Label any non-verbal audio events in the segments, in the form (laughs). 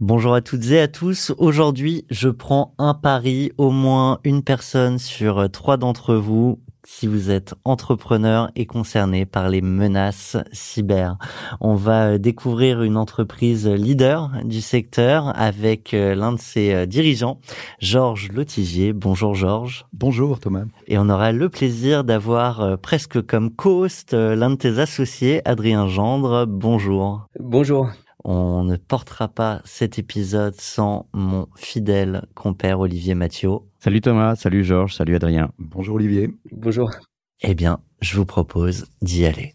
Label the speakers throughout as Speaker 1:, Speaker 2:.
Speaker 1: Bonjour à toutes et à tous. Aujourd'hui, je prends un pari, au moins une personne sur trois d'entre vous si vous êtes entrepreneur et concerné par les menaces cyber. On va découvrir une entreprise leader du secteur avec euh, l'un de ses euh, dirigeants, Georges Lotigier. Bonjour Georges.
Speaker 2: Bonjour Thomas.
Speaker 1: Et on aura le plaisir d'avoir euh, presque comme co-host l'un de tes associés, Adrien Gendre. Bonjour.
Speaker 3: Bonjour.
Speaker 1: On ne portera pas cet épisode sans mon fidèle compère Olivier Mathieu.
Speaker 4: Salut Thomas, salut Georges, salut Adrien.
Speaker 2: Bonjour Olivier.
Speaker 3: Bonjour.
Speaker 1: Eh bien, je vous propose d'y aller.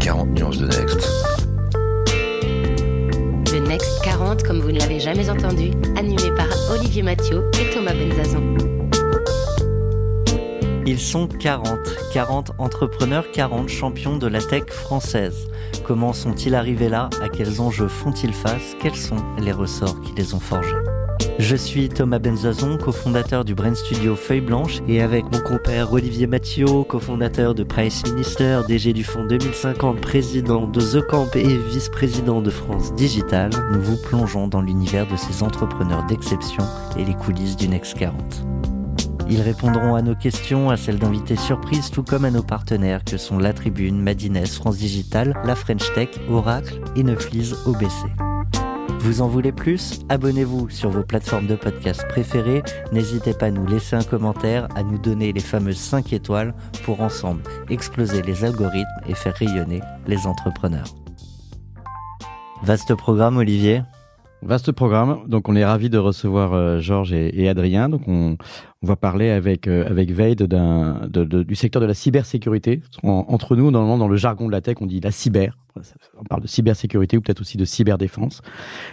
Speaker 5: 40 nuances de Next.
Speaker 6: Le Next 40, comme vous ne l'avez jamais entendu, animé par Olivier Mathieu et Thomas Benzazon.
Speaker 1: Ils sont 40, 40 entrepreneurs, 40 champions de la tech française. Comment sont-ils arrivés là? À quels enjeux font-ils face? Quels sont les ressorts qui les ont forgés? Je suis Thomas Benzazon, cofondateur du Brain Studio Feuille Blanche, et avec mon compère Olivier Mathieu, cofondateur de Price Minister, DG du Fonds 2050, président de The Camp et vice-président de France Digital, nous vous plongeons dans l'univers de ces entrepreneurs d'exception et les coulisses du Next 40. Ils répondront à nos questions, à celles d'invités surprises, tout comme à nos partenaires que sont La Tribune, Madines, France Digital, La French Tech, Oracle et Neuflis OBC. Vous en voulez plus? Abonnez-vous sur vos plateformes de podcast préférées. N'hésitez pas à nous laisser un commentaire, à nous donner les fameuses 5 étoiles pour ensemble exploser les algorithmes et faire rayonner les entrepreneurs. Vaste programme, Olivier?
Speaker 4: Vaste programme. Donc, on est ravi de recevoir euh, Georges et, Adrien. Donc, on, on va parler avec euh, avec Veid d'un de, de, du secteur de la cybersécurité. En, entre nous, normalement, dans le jargon de la tech, on dit la cyber. On parle de cybersécurité ou peut-être aussi de cyberdéfense.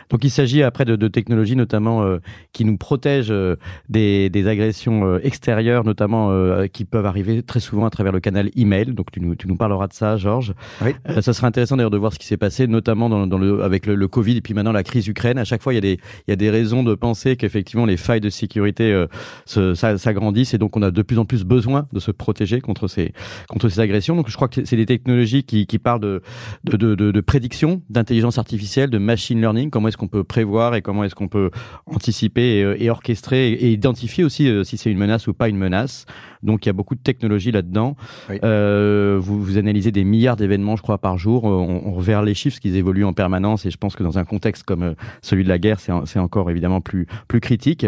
Speaker 4: Donc, il s'agit après de, de technologies notamment euh, qui nous protègent euh, des, des agressions euh, extérieures, notamment euh, qui peuvent arriver très souvent à travers le canal email. Donc, tu nous, tu nous parleras de ça, Georges.
Speaker 2: Oui.
Speaker 4: ça sera intéressant d'ailleurs de voir ce qui s'est passé, notamment dans, dans le avec le, le, Covid et puis maintenant la crise Ukraine. À chaque fois, il y a des il y a des raisons de penser qu'effectivement les failles de sécurité se s'agrandissent et donc on a de plus en plus besoin de se protéger contre ces contre ces agressions. Donc je crois que c'est des technologies qui, qui parlent de de, de, de, prédiction, d'intelligence artificielle, de machine learning. Comment est-ce qu'on peut prévoir et comment est-ce qu'on peut anticiper et, et orchestrer et, identifier aussi euh, si c'est une menace ou pas une menace. Donc il y a beaucoup de technologies là-dedans. Oui. Euh, vous, vous analysez des milliards d'événements, je crois, par jour. On, on reverra les chiffres, qu'ils évoluent en permanence. Et je pense que dans un contexte comme euh, celui de la guerre, c'est encore évidemment plus plus critique.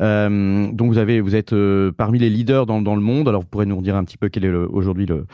Speaker 4: Euh, donc vous avez vous êtes euh, parmi les leaders dans, dans, le monde. Alors vous pourrez nous dire un petit peu quel est aujourd'hui le,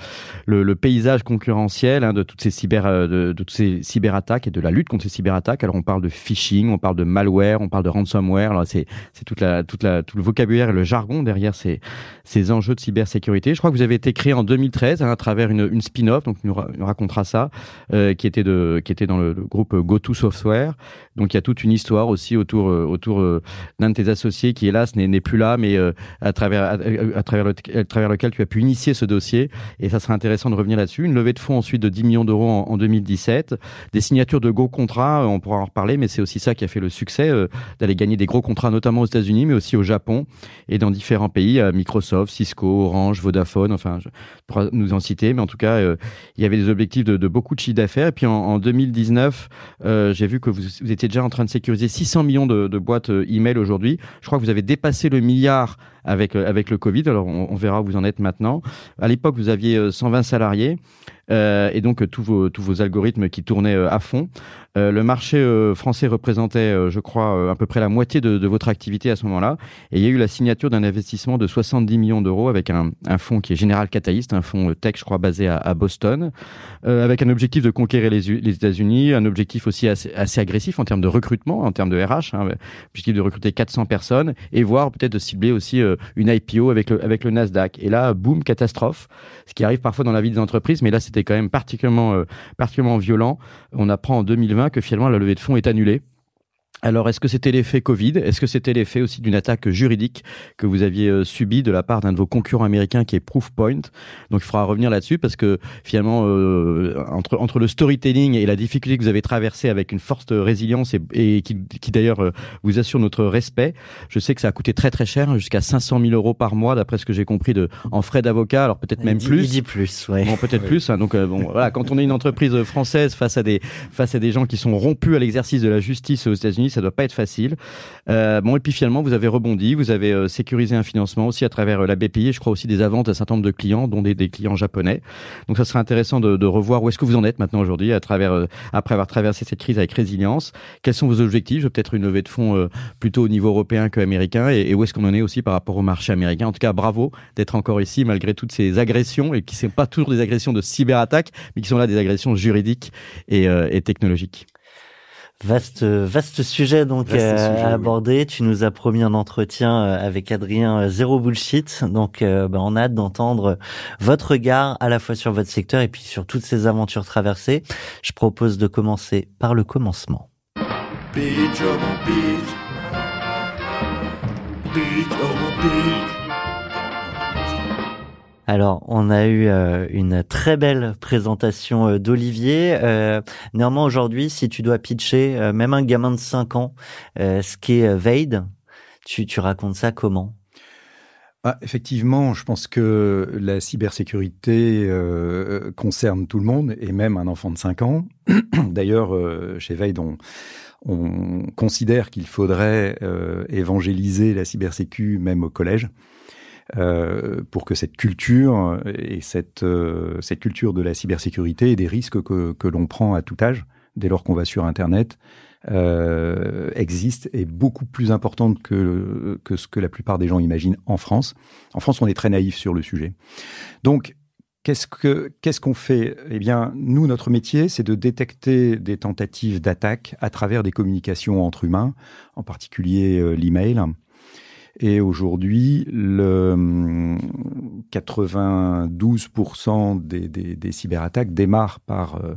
Speaker 4: le, le, paysage concurrentiel hein, de toutes ces cyber de, de, toutes ces cyberattaques et de la lutte contre ces cyberattaques. Alors on parle de phishing, on parle de malware, on parle de ransomware. Alors c'est toute la toute la tout le vocabulaire et le jargon derrière ces ces enjeux de cybersécurité. Je crois que vous avez été créé en 2013 hein, à travers une, une spin-off, donc nous, nous, racontera ça, euh, qui était de qui était dans le, le groupe GoTo Software. Donc il y a toute une histoire aussi autour autour euh, d'un de tes associés qui hélas n'est plus là, mais euh, à travers à, travers le, travers lequel tu as pu initier ce dossier. Et ça sera intéressant de revenir là-dessus. Une levée de fonds ensuite de 10 millions d'euros en, en, 2017, des signatures de gros contrats, on pourra en reparler, mais c'est aussi ça qui a fait le succès euh, d'aller gagner des gros contrats, notamment aux États-Unis, mais aussi au Japon et dans différents pays, Microsoft, Cisco, Orange, Vodafone, enfin, je pourrais nous en citer, mais en tout cas, euh, il y avait des objectifs de, beaucoup de chiffre d'affaires. Et puis en, en 2019, euh, j'ai vu que vous, vous, étiez déjà en train de sécuriser 600 millions de, de boîtes email aujourd'hui. Je crois que vous avez dépassé le milliard avec, avec le Covid. Alors, on, verra où vous en êtes maintenant. À l'époque, vous aviez 120 salariés. Euh, et donc tous vos tous vos algorithmes qui tournaient euh, à fond. Euh, le marché euh, français représentait, je crois, à peu près la moitié de, votre activité à ce moment-là. Et il y a eu la signature d'un investissement de 70 millions d'euros avec un, fonds qui est General Catalyst, un fonds tech, je crois, basé à, Boston, avec un objectif de conquérir les, États-Unis, un objectif aussi assez, agressif en termes de recrutement, en termes de RH, hein, objectif de recruter 400 personnes et voir peut-être de cibler aussi une IPO avec le, Nasdaq. Et là, boum, catastrophe, ce qui arrive parfois dans la vie des entreprises, mais là, c'était quand même euh, particulièrement violent. On apprend en 2020 que finalement la levée de fonds est annulée. Alors, est-ce que c'était l'effet Covid? Est-ce que c'était l'effet aussi d'une attaque juridique que vous aviez euh, subie de la part d'un de vos concurrents américains qui est Proofpoint? Donc, il faudra revenir là-dessus parce que finalement, euh, entre, entre le storytelling et la difficulté que vous avez traversée avec une forte résilience et, et qui, qui d'ailleurs euh, vous assure notre respect, je sais que ça a coûté très très cher, jusqu'à 500 000 euros par mois, d'après ce que j'ai compris, de, en frais d'avocat, alors peut-être même
Speaker 1: dit,
Speaker 4: plus.
Speaker 1: Il dit plus, ouais.
Speaker 4: Bon, peut-être plus. Hein, donc, euh, bon, voilà, quand on est une entreprise française face à des face à des gens qui sont rompus à l'exercice de la justice aux États-Unis, ça doit pas être facile. Euh, bon, et puis finalement, vous avez rebondi, vous avez euh, sécurisé un financement aussi à travers euh, la BPI, et je crois aussi des avances d'un certain nombre de clients, dont des, clients japonais. Donc, ça serait intéressant de, revoir où est-ce que vous en êtes maintenant aujourd'hui, à travers après avoir traversé cette crise avec résilience. Quels sont vos objectifs? Peut-être une levée de fonds plutôt au niveau européen qu'américain, et, où est-ce qu'on en est aussi par rapport au marché américain? En tout cas, bravo d'être encore ici malgré toutes ces agressions et qui ne sont pas toujours des agressions de cyberattaque, mais qui sont là des agressions juridiques et technologiques.
Speaker 1: Vaste, vaste sujet donc
Speaker 2: Vaste
Speaker 1: euh,
Speaker 2: sujet,
Speaker 1: à
Speaker 2: oui.
Speaker 1: aborder. Tu nous as promis un entretien euh, avec Adrien euh, Zéro Bullshit. Donc, euh, ben, on a hâte d'entendre votre regard à la fois sur votre secteur et puis sur toutes ces aventures traversées. Je propose de commencer par le commencement.
Speaker 5: Beach, oh mon beach. Beach, oh mon beach.
Speaker 1: Alors, on a eu euh, une très belle présentation euh, d'Olivier. Euh, néanmoins, aujourd'hui, si tu dois pitcher, même un gamin de 5 ans, ce qu'est Vade, tu, tu racontes ça comment?
Speaker 2: Ah, effectivement, je pense que la cybersécurité concerne tout le monde et même un enfant de 5 ans. (clears throat) D'ailleurs, chez Veil, on, on considère qu'il faudrait évangéliser la cybersécu même au collège. Euh, pour que cette culture et cette, euh, cette culture de la cybersécurité et des risques que, que l'on prend à tout âge, dès lors qu'on va sur Internet, euh, existe est beaucoup plus importante que, que ce que la plupart des gens imaginent en France. En France, on est très naïf sur le sujet. Donc, qu'est-ce que qu'est-ce qu'on fait? Eh bien, nous, notre métier, c'est de détecter des tentatives d'attaque à travers des communications entre humains, en particulier euh, l'email. Et aujourd'hui, le hum, 92% des, des, des cyberattaques démarrent par euh,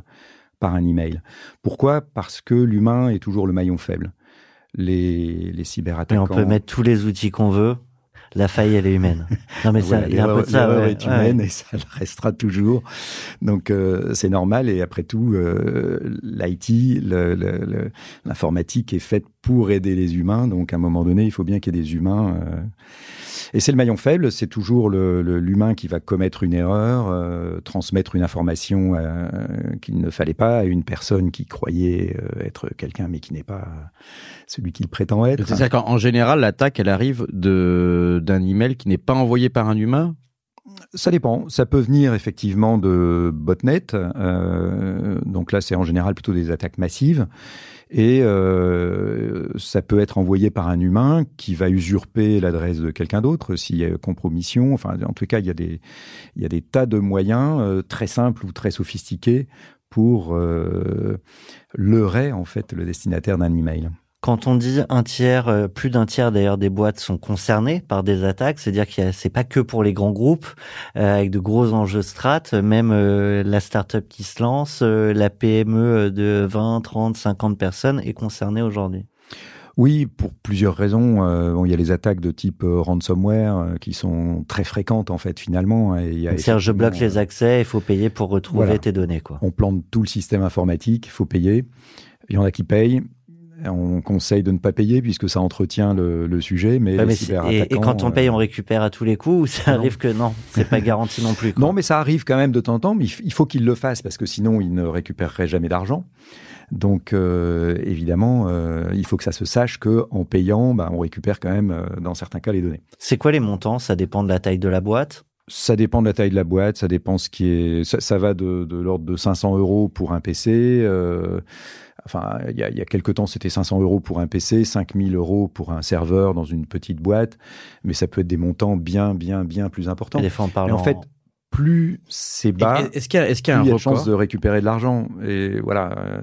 Speaker 2: par un email. Pourquoi? Parce que l'humain est toujours le maillon faible. Les, les
Speaker 1: Et
Speaker 2: cyberattaquants.
Speaker 1: on peut mettre tous les outils qu'on veut. La faille, elle est humaine. Non, mais (laughs) ça, il y a un peu de ça. ouais,
Speaker 2: est
Speaker 1: ouais.
Speaker 2: humaine et ça le restera toujours. Donc euh, c'est normal et après tout, euh, l'IT, l'informatique est faite pour aider les humains. Donc à un moment donné, il faut bien qu'il y ait des humains. euh. Et c'est le maillon faible, c'est toujours l'humain qui va commettre une erreur, euh, transmettre une information euh, qu'il ne fallait pas à une personne qui croyait euh, être quelqu'un mais qui n'est pas celui qu'il prétend être.
Speaker 4: C'est-à-dire qu'en en général, l'attaque, elle arrive d'un email qui n'est pas envoyé par un humain?
Speaker 2: Ça dépend. Ça peut venir effectivement de botnet. donc là, c'est en général plutôt des attaques massives. Et euh, ça peut être envoyé par un humain qui va usurper l'adresse de quelqu'un d'autre s'il y a compromission. Enfin, en tout cas, il y a des, tas de moyens euh, très simples ou très sophistiqués pour euh, leurrer en fait le destinataire d'un email.
Speaker 1: Quand on dit un tiers, euh, plus d'un tiers d'ailleurs des boîtes sont concernées par des attaques, c'est-à-dire que c'est pas que pour les grands groupes euh, avec de gros enjeux strates, même euh, la start-up qui se lance, euh, la PME de 20, 30, 50 personnes est concernée aujourd'hui.
Speaker 2: Oui, pour plusieurs raisons. Euh, bon, il y a les attaques de type euh, ransomware euh, qui sont très fréquentes en fait finalement. Et il y a
Speaker 1: C'est-à-dire je bloque
Speaker 2: effectivement,
Speaker 1: les accès, il faut payer pour retrouver
Speaker 2: Voilà.
Speaker 1: tes données quoi.
Speaker 2: On plante tout le système informatique, il faut payer. Il y en a qui payent. On conseille de ne pas payer puisque ça entretient le, le sujet, mais,
Speaker 1: Ouais, et, quand on paye,
Speaker 2: euh,
Speaker 1: on récupère à tous les coups ou ça
Speaker 2: Non.
Speaker 1: arrive que non, c'est pas garanti non plus. quoi.
Speaker 2: Non, mais ça arrive quand même de temps en temps, mais il faut qu'ils le fassent parce que sinon ils ne récupéreraient jamais d'argent. Donc euh, évidemment, euh, il faut que ça se sache que en payant, bah, on récupère quand même euh, dans certains cas les données.
Speaker 1: C'est quoi les montants? Ça dépend de la taille de la boîte?
Speaker 2: Ça dépend de la taille de la boîte, ça dépend ce qui est. Ça, ça va de, de l'ordre de 500 euros pour un PC. Enfin, il y a, il y a quelque temps, c'était 500 euros pour un PC, 5000 euros pour un serveur dans une petite boîte. Mais ça peut être des montants bien, bien, bien plus importants.
Speaker 1: Et des fois on parle
Speaker 2: Et en fait, plus c'est bas,
Speaker 4: Est-ce qu'il y a, est-ce qu'il y a
Speaker 2: plus
Speaker 4: un
Speaker 2: il y a de chances
Speaker 4: record
Speaker 2: de récupérer de l'argent. Et voilà. euh,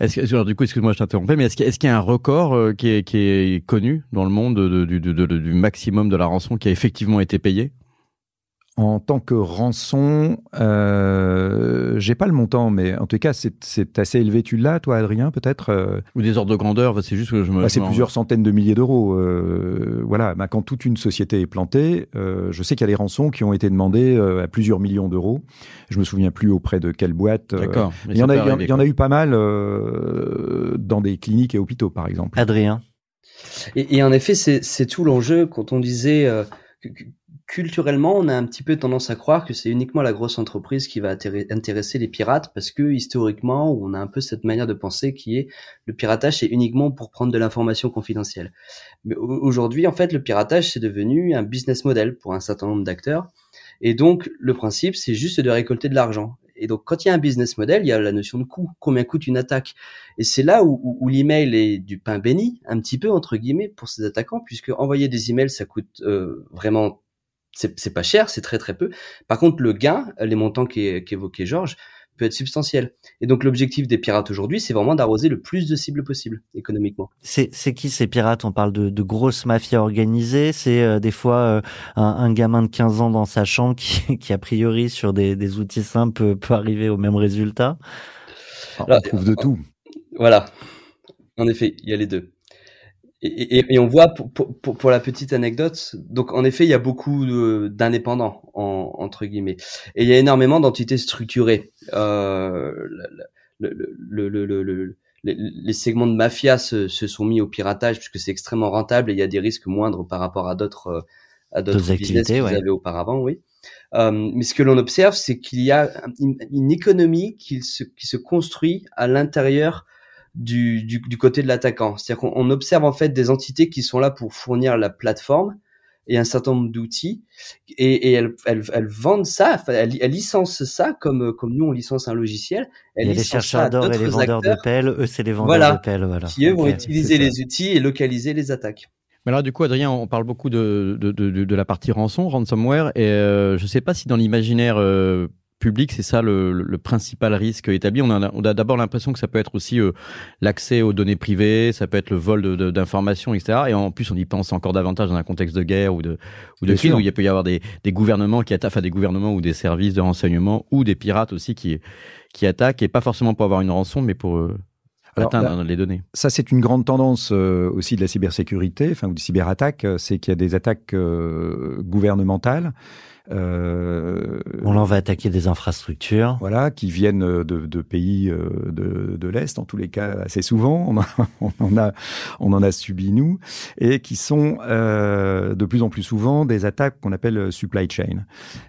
Speaker 4: Est-ce que, alors, du coup, excuse-moi, je t'interrompais, mais est-ce qu'il y, a- est-ce qu'il y a un record euh, qui, est, qui est connu dans le monde de- du, du- de- du maximum de la rançon qui a effectivement été payé
Speaker 2: En tant que rançon, euh, j'ai pas le montant, mais en tout cas, c'est assez élevé. Tu l'as, toi, Adrien, peut-être euh?
Speaker 4: Ou des ordres de grandeur, c'est juste que je me.
Speaker 2: Bah, c'est plusieurs centaines de milliers d'euros. Euh, voilà, bah, quand toute une société est plantée, euh, je sais qu'il y a des rançons qui ont été demandées euh, à plusieurs millions d'euros. Je me souviens plus auprès de quelle boîte. euh,
Speaker 4: D'accord.
Speaker 2: Il y, en a, il y en-
Speaker 4: arriver,
Speaker 2: il y en
Speaker 4: quoi.
Speaker 2: a eu pas mal euh, dans des cliniques et hôpitaux, par exemple.
Speaker 1: Adrien.
Speaker 3: Et, et en effet, c'est c'est tout l'enjeu quand on disait euh, culturellement, on a un petit peu tendance à croire que c'est uniquement la grosse entreprise qui va intéresser les pirates parce que historiquement, on a un peu cette manière de penser qui est le piratage c'est uniquement pour prendre de l'information confidentielle. Mais au- aujourd'hui, en fait, le piratage c'est devenu un business model pour un certain nombre d'acteurs. Et donc, le principe, c'est juste de récolter de l'argent. Et donc, quand il y a un business model, il y a la notion de coût. Combien coûte une attaque Et c'est là où l'email est du pain béni, un petit peu entre guillemets, pour ces attaquants, puisque envoyer des emails, ça coûte euh, vraiment, c'est c'est pas cher, c'est très très peu. Par contre, le gain, les montants qu'é- qu'évoquait Georges, peut être substantiel. Et donc, l'objectif des pirates aujourd'hui, c'est vraiment d'arroser le plus de cibles possible économiquement.
Speaker 1: C'est c'est qui ces pirates? On parle de, de grosses mafias organisées. C'est euh, des fois euh, un, un gamin de 15 ans dans sa chambre qui, (laughs) qui a priori sur des, des outils simples peut, peut arriver au même résultat.
Speaker 2: On
Speaker 3: Alors,
Speaker 2: trouve de tout.
Speaker 3: Voilà. En effet, il y a les deux. Et, et, et on voit pour, pour, pour- la petite anecdote, donc en effet, il y a beaucoup d'indépendants en, entre guillemets, et il y a énormément d'entités structurées. Euh, le, le, le, le, le- le- les, les segments de mafia se, se sont mis au piratage puisque c'est extrêmement rentable et il y a des risques moindres par rapport à d'autres euh, à d'autres
Speaker 1: activités, ouais.
Speaker 3: avaient auparavant, oui. Euh, mais ce que l'on observe, c'est qu'il y a une, une économie qui se, qui se construit à l'intérieur du, du, du côté de l'attaquant. C'est-à-dire qu'on on observe en fait des entités qui sont là pour fournir la plateforme et un certain nombre d'outils et, et elles, elles, elles vendent ça, elles, elles licencent ça comme comme nous on licence un logiciel.
Speaker 1: Il
Speaker 3: Elles
Speaker 1: y a les chercheurs d'or et les vendeurs
Speaker 3: acteurs
Speaker 1: de pelles. Eux, c'est les vendeurs
Speaker 3: Voilà.
Speaker 1: de pelles. Voilà.
Speaker 3: qui eux vont utiliser les outils et localiser les attaques.
Speaker 4: Mais alors du coup, Adrien, on parle beaucoup de, de, de, de la partie rançon, ransomware, et euh, je ne sais pas si dans l'imaginaire euh, public, c'est ça le, le- principal risque établi. On a, on a d'abord l'impression que ça peut être aussi euh, l'accès aux données privées, ça peut être le vol de- de- d'informations, etc. Et en plus, on y pense encore davantage dans un contexte de guerre ou de, ou de crise
Speaker 2: sûr.
Speaker 4: où il peut y avoir des, des gouvernements qui attaquent, enfin des gouvernements ou des services de renseignement ou des pirates aussi qui, qui attaquent, et pas forcément pour avoir une rançon, mais pour euh,
Speaker 2: Alors,
Speaker 4: atteindre
Speaker 2: là-
Speaker 4: les données.
Speaker 2: Ça, c'est une grande tendance euh, aussi de la cybersécurité, enfin, ou des cyberattaques, euh, c'est qu'il y a des attaques euh, gouvernementales. euh,
Speaker 1: on va attaquer des infrastructures.
Speaker 2: voilà, qui viennent de, de pays de, de l'Est, en tous les cas assez souvent, on, en- (laughs) on en a, on en a subi nous, et qui sont euh, de plus en plus souvent des attaques qu'on appelle supply chain.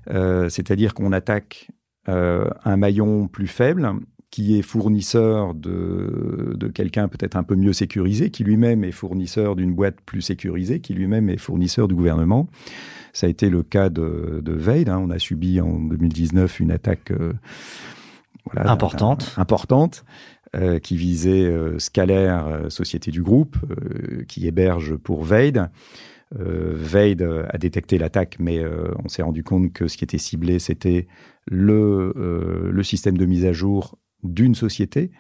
Speaker 2: Euh, C'est-à-dire qu'on attaque euh, un maillon plus faible qui est fournisseur de, de quelqu'un peut-être un peu mieux sécurisé, qui lui-même est fournisseur d'une boîte plus sécurisée, qui lui-même est fournisseur du gouvernement. Ça a été le cas de, de Veid. hein. On a subi en 2019 une attaque euh, voilà,
Speaker 1: Importante.
Speaker 2: un- importante euh, qui visait euh, Scalaire, euh, société du groupe, qui héberge pour Veid. Veid a détecté l'attaque, mais on s'est rendu compte que ce qui était ciblé, c'était le, le système de mise à jour d'une société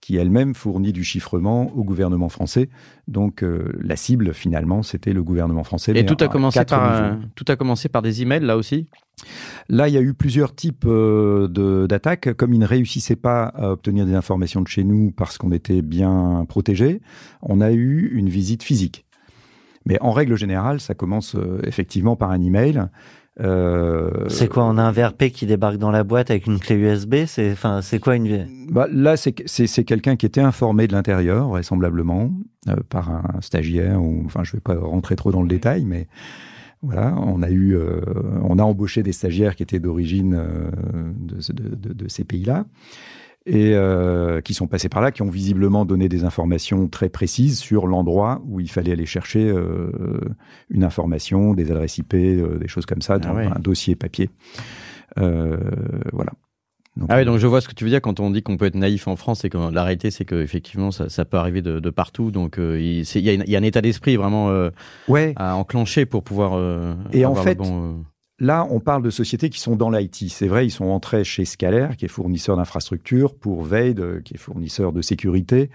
Speaker 2: qui elle-même fournit du chiffrement au gouvernement français. Donc euh, la cible, finalement, c'était le gouvernement français.
Speaker 4: Et tout a commencé par un- tout a commencé par des emails là aussi?
Speaker 2: Là, il y a eu plusieurs types euh, d'attaques. Comme ils ne réussissaient pas à obtenir des informations de chez nous parce qu'on était bien protégés, on a eu une visite physique. Mais en règle générale, ça commence euh, effectivement par un email. Euh,
Speaker 1: C'est quoi On a un VRP qui débarque dans la boîte avec une clé USB C'est enfin, c'est quoi une
Speaker 2: bah, Là, c'est quelqu'un qui était informé de l'intérieur, vraisemblablement, euh, par un stagiaire. Ou, enfin, je ne vais pas rentrer trop dans le détail, mais voilà, on a eu, euh, on a embauché des stagiaires qui étaient d'origine de, ce- de- de- de ces pays-là et euh, qui sont passés par là, qui ont visiblement donné des informations très précises sur l'endroit où il fallait aller chercher euh, une information, des adresses IP, euh, des choses comme ça, dans
Speaker 4: Ah ouais.
Speaker 2: un dossier papier. Euh, voilà.
Speaker 4: Ah oui, donc je vois ce que tu veux dire quand on dit qu'on peut être naïf en France et que la réalité c'est que effectivement ça, ça peut arriver de, de partout. Donc euh, il y, a une- il y a un état d'esprit vraiment euh,
Speaker 2: ouais.
Speaker 4: à enclencher pour pouvoir. euh,
Speaker 2: Et en fait,
Speaker 4: bon, euh,
Speaker 2: Là, on parle de sociétés qui sont dans l'IT. C'est vrai, ils sont entrés chez Scalaire, qui est fournisseur d'infrastructures, pour Veid, qui est fournisseur de sécurité,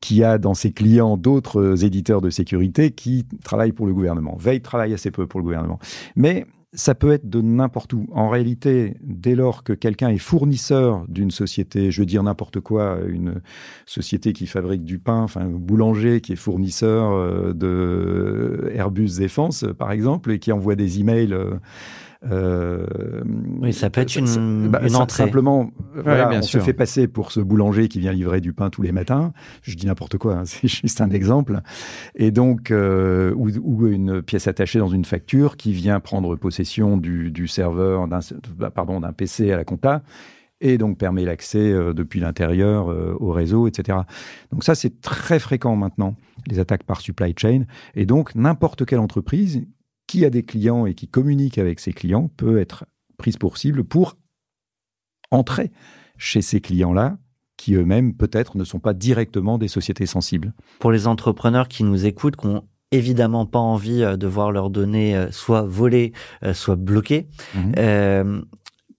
Speaker 2: qui a dans ses clients d'autres éditeurs de sécurité qui travaillent pour le gouvernement. Veid travaille assez peu pour le gouvernement. Mais ça peut être de n'importe où. En réalité, dès lors que quelqu'un est fournisseur d'une société, je veux dire n'importe quoi, une société qui fabrique du pain, enfin un boulanger qui est fournisseur euh, de Airbus Défense, par exemple, et qui envoie des emails. Euh,
Speaker 1: euh, oui, ça peut être une, bah, une entrée.
Speaker 2: Simplement, voilà, on se fait passer pour ce boulanger qui vient livrer du pain tous les matins. Je dis n'importe quoi, hein, (laughs) c'est juste un exemple. Et donc, euh, ou, ou, une pièce attachée dans une facture qui vient prendre possession du, du serveur, bah, pardon, d'un PC à la compta et donc permet l'accès euh, depuis l'intérieur euh, au réseau, etc. Donc ça, c'est très fréquent maintenant, les attaques par supply chain. Et donc, n'importe quelle entreprise qui a des clients et qui communique avec ses clients peut être prise pour cible pour entrer chez ces clients-là qui eux-mêmes peut-être ne sont pas directement des sociétés sensibles.
Speaker 1: Pour les entrepreneurs qui nous écoutent, qui n'ont évidemment pas envie euh, de voir leurs données euh, soit volées, euh, soit bloquées, mmh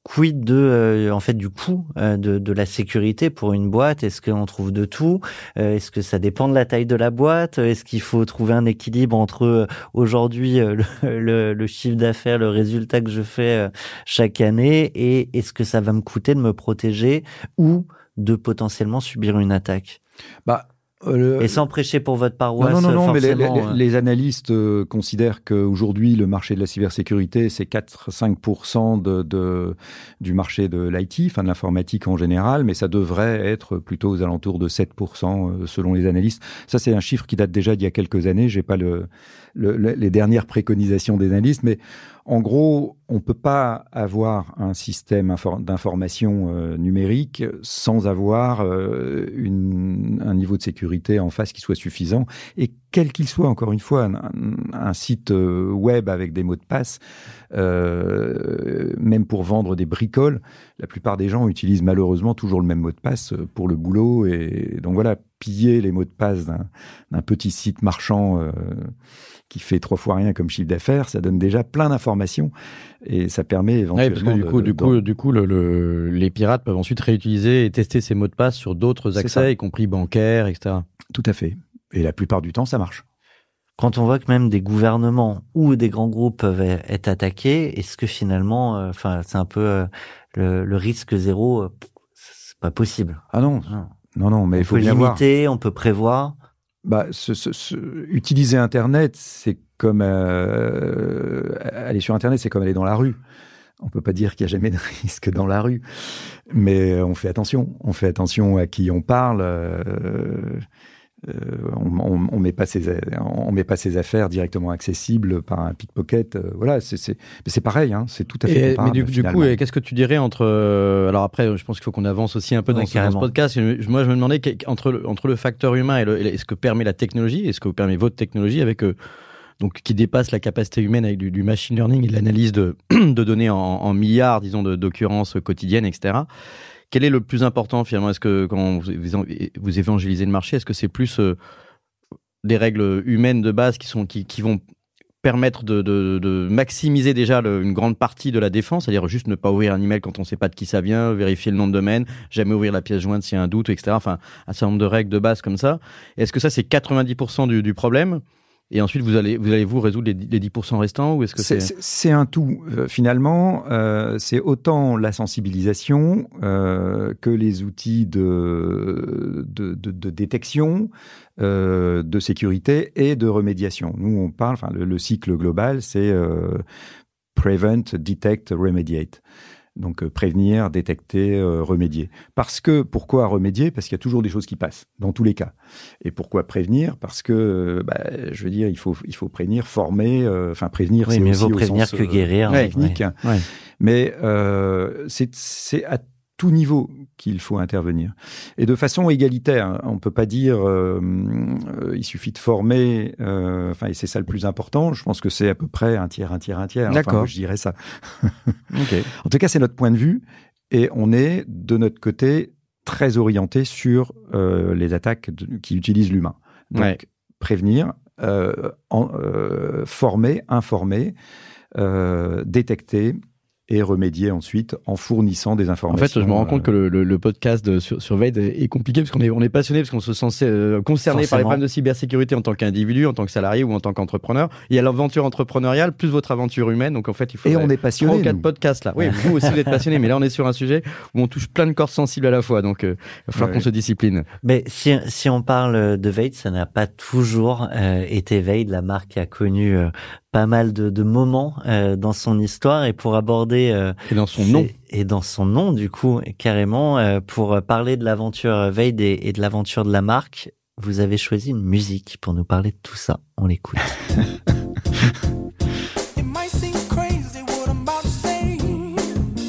Speaker 1: quid de euh, en fait du coût euh, de, de, la sécurité pour une boîte? Est-ce qu'on trouve de tout? Euh, Est-ce que ça dépend de la taille de la boîte? Est-ce qu'il faut trouver un équilibre entre aujourd'hui (laughs) le, le, chiffre d'affaires, le résultat que je fais chaque année? Et est-ce que ça va me coûter de me protéger ou de potentiellement subir une attaque?
Speaker 2: Bah,
Speaker 1: euh, et sans prêcher pour votre paroisse.
Speaker 2: Non, non, non, mais les, euh. analystes euh, considèrent qu'aujourd'hui, le marché de la cybersécurité, c'est 4-5% de, de, du marché de l'IT, enfin de l'informatique en général, mais ça devrait être plutôt aux alentours de 7% selon les analystes. Ça, c'est un chiffre qui date déjà d'il y a quelques années. J'ai pas le, les dernières préconisations des analystes, mais en gros, on ne peut pas avoir un système d'information euh, numérique sans avoir euh, un niveau de sécurité en face qui soit suffisant. Et quel qu'il soit, encore une fois, un, site euh, web avec des mots de passe, même pour vendre des bricoles, la plupart des gens utilisent malheureusement toujours le même mot de passe pour le boulot. Et donc voilà, piller les mots de passe d'un petit site marchand qui fait trois fois rien comme chiffre d'affaires, ça donne déjà plein d'informations et ça permet éventuellement.
Speaker 4: parce que du coup, du coup, du coup, le, les pirates peuvent ensuite réutiliser et tester ces mots de passe sur d'autres accès, y compris bancaires, etc.
Speaker 2: Tout à fait. Et la plupart du temps, ça marche.
Speaker 1: Quand on voit que même des gouvernements ou des grands groupes peuvent être attaqués, est-ce que finalement, euh, enfin, c'est un peu euh, le, risque zéro, euh, c'est pas possible.
Speaker 2: Ah non. Non, non, mais il faut,
Speaker 1: limiter, on peut prévoir
Speaker 2: bah, utiliser Internet, c'est comme euh, aller sur Internet, c'est comme aller dans la rue. On peut pas dire qu'il y a jamais de (laughs) risque dans la rue, mais on fait attention. On fait attention à qui on parle. Euh, euh, on, on, met pas ses, on met pas ses affaires directement accessibles par un pickpocket. Euh, voilà, c'est c'est pareil, hein, c'est tout à fait.
Speaker 4: mais du, du coup, qu'est-ce que tu dirais entre euh, Alors après, je pense qu'il faut qu'on avance aussi un peu dans, ce, podcast. Moi, je me demandais entre le, entre le facteur humain et, le, et ce que permet la technologie, et ce que permet votre technologie avec donc qui dépasse la capacité humaine avec du, machine learning et l'analyse de, (clears throat) de données en, en milliards, disons, d'occurrences quotidiennes, etc. Quel est le plus important finalement? Est-ce que quand vous, évangélisez le marché, est-ce que c'est plus euh, des règles humaines de base qui, sont, qui, vont permettre de, maximiser déjà une grande partie de la défense, c'est-à-dire juste ne pas ouvrir un email quand on ne sait pas de qui ça vient, vérifier le nom de domaine, jamais ouvrir la pièce jointe s'il y a un doute, etc. Enfin, un certain nombre de règles de base comme ça. Est-ce que ça, c'est 90% du, du problème? Et ensuite, vous allez vous allez vous résoudre les, 10% restants ou est-ce que c'est
Speaker 2: c'est un tout euh, finalement euh, c'est autant la sensibilisation euh, que les outils de de, de, de détection de sécurité et de remédiation. Nous on parle enfin le, le cycle global c'est prevent, detect, remediate. Donc euh, prévenir, détecter, euh, remédier. Parce que pourquoi remédier? Parce qu'il y a toujours des choses qui passent dans tous les cas. Et pourquoi prévenir? Parce que euh, bah, je veux dire, il faut il faut prévenir, former. Enfin prévenir,
Speaker 1: c'est aussi prévenir que guérir.
Speaker 2: technique. Mais c'est c'est à tout niveau qu'il faut intervenir. Et de façon égalitaire. On ne peut pas dire euh, il suffit de former, euh, enfin, et c'est ça le plus important. Je pense que c'est à peu près un tiers, un tiers, un tiers.
Speaker 4: D'accord.
Speaker 2: je dirais ça. (laughs) okay. En tout cas, c'est notre point de vue. Et on est, de notre côté, très orienté sur euh, les attaques qui utilisent l'humain. Donc, ouais. prévenir, en, former, informer, détecter, et remédier ensuite en fournissant des
Speaker 4: En
Speaker 2: informations.
Speaker 4: fait, je me rends compte que
Speaker 2: euh,
Speaker 4: le, le, le podcast de, sur, sur Veid est compliqué parce qu'on est, on est passionné, parce qu'on se sent euh, concerné par les problèmes de cybersécurité en tant qu'individu, en tant que salarié ou en tant qu'entrepreneur. Il y a l'aventure entrepreneurière plus votre aventure humaine. Donc en fait, il faut
Speaker 2: Et on est
Speaker 4: trois
Speaker 2: passionné.
Speaker 4: ou quatre podcasts là. Oui, (laughs) vous aussi vous êtes passionné, mais là on est sur un sujet où on touche plein de corps sensibles à la fois. Donc euh, il va falloir
Speaker 2: Ouais.
Speaker 4: qu'on se discipline.
Speaker 1: Mais si, si on parle de Veid, ça n'a pas toujours euh, été Veid. La marque a connu euh, pas mal de, de moments euh, dans son histoire et pour aborder euh,
Speaker 4: Et dans son nom.
Speaker 1: et dans son nom du coup carrément euh, pour parler de l'aventure Veid et, et de l'aventure de la marque, vous avez choisi une musique pour nous parler de tout ça. On l'écoute. (laughs)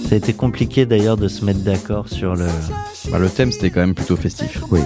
Speaker 1: Ça a été compliqué d'ailleurs de se mettre d'accord sur le.
Speaker 4: Bah, le thème c'était quand même plutôt festif.
Speaker 2: Oui.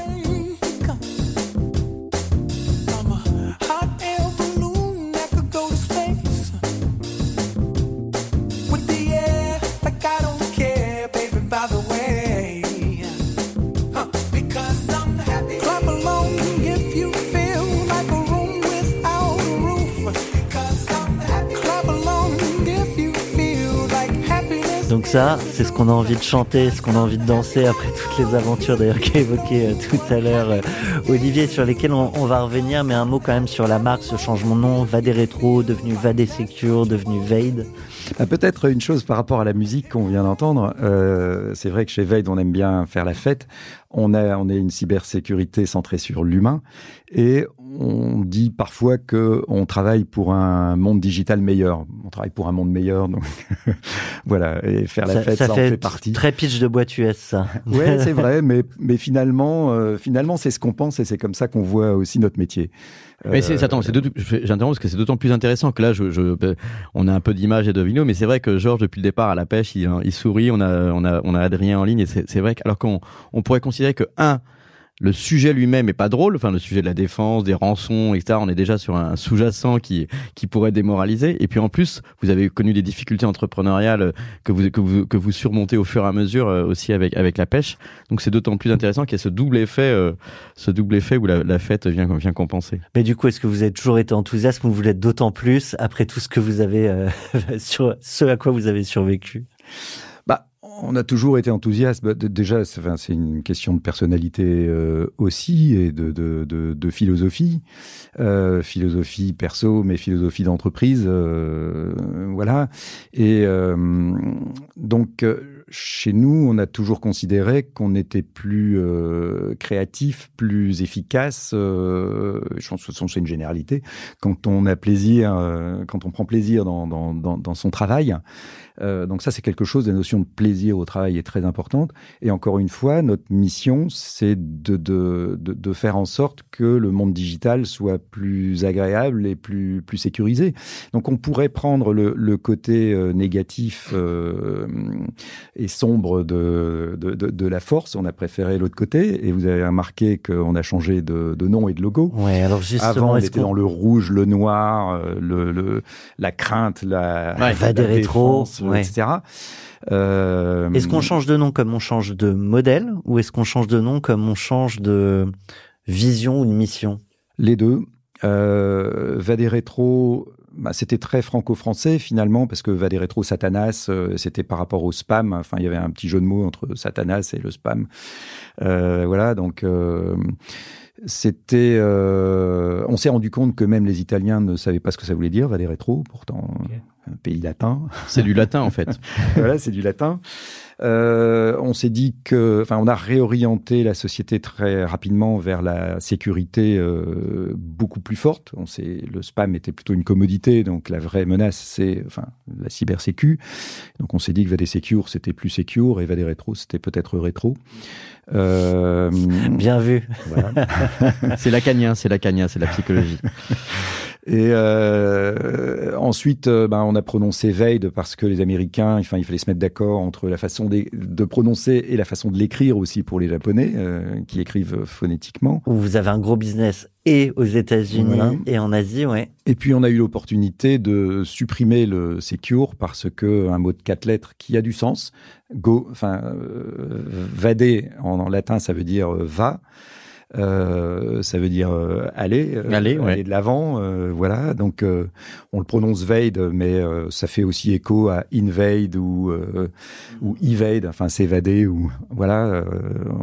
Speaker 1: Ça, c'est ce qu'on a envie de chanter, ce qu'on a envie de danser après toutes les aventures d'ailleurs (laughs) qu'a évoqué euh, tout à l'heure euh, Olivier, sur lesquelles on, va revenir, mais un mot quand même sur la marque, ce changement de nom, Vadé Rétro, devenu Vadé Secure, devenu Veid.
Speaker 2: Ah, Peut-être une chose par rapport à la musique qu'on vient d'entendre. Euh, c'est vrai que chez Veid, on aime bien faire la fête. On a, on est une cybersécurité centrée sur l'humain et on dit parfois que on travaille pour un monde digital meilleur. On travaille pour un monde meilleur, donc (laughs) voilà. Et faire la
Speaker 1: ça
Speaker 2: fête,
Speaker 1: ça
Speaker 2: ça, en
Speaker 1: fait,
Speaker 2: fait partie.
Speaker 1: très pitch de boîte US, ça. (laughs)
Speaker 2: Ouais, c'est vrai, mais mais finalement, euh, finalement, c'est ce qu'on pense et c'est comme ça qu'on voit aussi notre métier.
Speaker 4: Mais c'est,
Speaker 2: Euh,
Speaker 4: attends, c'est j'interromps parce que c'est d'autant plus intéressant que là, je, je, on a un peu d'images et de vidéos, mais c'est vrai que Georges, depuis le départ à la pêche, il, il sourit. On a, on a, on a Adrien en ligne et c'est, c'est vrai que, alors qu'on, on pourrait considérer que un, le sujet lui-même est pas drôle, enfin le sujet de la défense, des rançons, etc. On est déjà sur un sous-jacent qui qui pourrait démoraliser. Et puis en plus, vous avez connu des difficultés entrepreneuriales que vous que vous que vous surmontez au fur et à mesure euh, aussi avec avec la pêche. Donc c'est d'autant plus intéressant qu'il y a ce double effet, euh, ce double effet où la, la fête vient vient compenser.
Speaker 1: Mais du coup, est-ce que vous avez toujours été enthousiaste ou vous l'êtes d'autant plus après tout ce que vous avez, euh, (laughs) sur ce à quoi vous avez survécu?
Speaker 2: On a toujours été enthousiaste. Bah, déjà, c'est une question de personnalité euh, aussi et de, de, de, de philosophie, Euh, philosophie perso, mais philosophie d'entreprise, euh, voilà. Et euh, donc, euh, chez nous, on a toujours considéré qu'on était plus euh, créatif, plus efficace. Je pense que c'est une généralité. Quand on a plaisir, quand on prend plaisir dans, dans, dans son travail. Euh, donc ça, c'est quelque chose, la notion de plaisir au travail est très importante. Et encore une fois, notre mission, c'est de, de, de, de faire en sorte que le monde digital soit plus agréable et plus, plus sécurisé. Donc on pourrait prendre le, le côté euh, négatif euh, et sombre de, de, la force. On a préféré l'autre côté. Et vous avez remarqué qu'on a changé de, de nom et de logo.
Speaker 1: Ouais, alors justement,
Speaker 2: Avant, on était dans le rouge, le noir, euh, le, le, la crainte, la,
Speaker 1: Ouais, va
Speaker 2: la
Speaker 1: des rétros,
Speaker 2: défense,
Speaker 1: ouais.
Speaker 2: etc. Euh,
Speaker 1: Est-ce qu'on change de nom comme on change de modèle ou est-ce qu'on change de nom comme on change de vision ou de mission?
Speaker 2: Les deux. Euh, Vadé Rétro, bah, c'était très franco-français finalement, parce que Vadé Rétro, Satanas, euh, c'était par rapport au spam. Enfin, il y avait un petit jeu de mots entre Satanas et le spam. Euh, voilà, donc c'était. euh, on s'est rendu compte que même les Italiens ne savaient pas ce que ça voulait dire, Vadé Rétro, pourtant un pays latin.
Speaker 4: C'est du latin en fait. (laughs)
Speaker 2: voilà, c'est du latin. Euh, on s'est dit que, enfin, on a réorienté la société très rapidement vers la sécurité euh, beaucoup plus forte. On sait, le spam était plutôt une commodité, donc la vraie menace, c'est, enfin, la cybersécu. Donc on s'est dit que Vadé Secure, c'était plus secure et Vadé Rétro, c'était peut-être rétro. Euh,
Speaker 1: Bien vu.
Speaker 2: voilà. (laughs)
Speaker 4: c'est lacanien, c'est lacanien, c'est la psychologie. (laughs)
Speaker 2: Et euh, ensuite, euh, ben, on a prononcé Veid parce que les Américains, enfin, il fallait se mettre d'accord entre la façon de, de prononcer et la façon de l'écrire aussi pour les Japonais euh, qui écrivent phonétiquement.
Speaker 1: Vous avez un gros business et aux États-Unis
Speaker 2: Voilà.
Speaker 1: et en Asie, ouais.
Speaker 2: Et puis on a eu l'opportunité de supprimer le secure parce que un mot de quatre lettres qui a du sens, go, enfin, euh, vader en, en latin ça veut dire euh, va. Euh, ça veut dire euh, aller, euh,
Speaker 4: Aller, ouais.
Speaker 2: de l'avant, euh, voilà. Donc euh, on le prononce Vade, mais euh, ça fait aussi écho à invade ou euh, ou evade, enfin s'évader ou voilà. euh,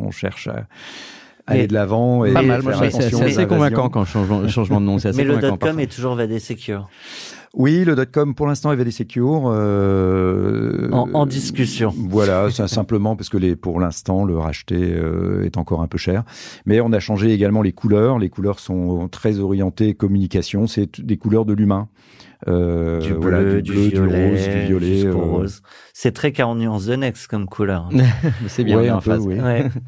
Speaker 2: on cherche à aller de l'avant et
Speaker 4: je- c'est assez convaincant quand changement, changement de nom. c'est assez
Speaker 1: Mais le
Speaker 4: parfois.
Speaker 1: est toujours VD Secure.
Speaker 2: Oui, le dot-com pour l'instant est VD Secure. euh,
Speaker 1: En- en discussion.
Speaker 2: Voilà, (laughs) simplement parce que les, pour l'instant le racheter euh, est encore un peu cher. Mais on a changé également les couleurs. Les couleurs sont très orientées communication. C'est des couleurs de l'humain. Euh,
Speaker 1: du bleu,
Speaker 2: voilà,
Speaker 1: du,
Speaker 2: bleu,
Speaker 1: violet,
Speaker 2: du rose, du violet. euh,
Speaker 1: rose. C'est très 40 nuances de Next comme couleur. (laughs)
Speaker 4: C'est bien,
Speaker 2: ouais,
Speaker 4: en
Speaker 2: peu,
Speaker 4: phase.
Speaker 2: oui.
Speaker 1: Ouais. (laughs)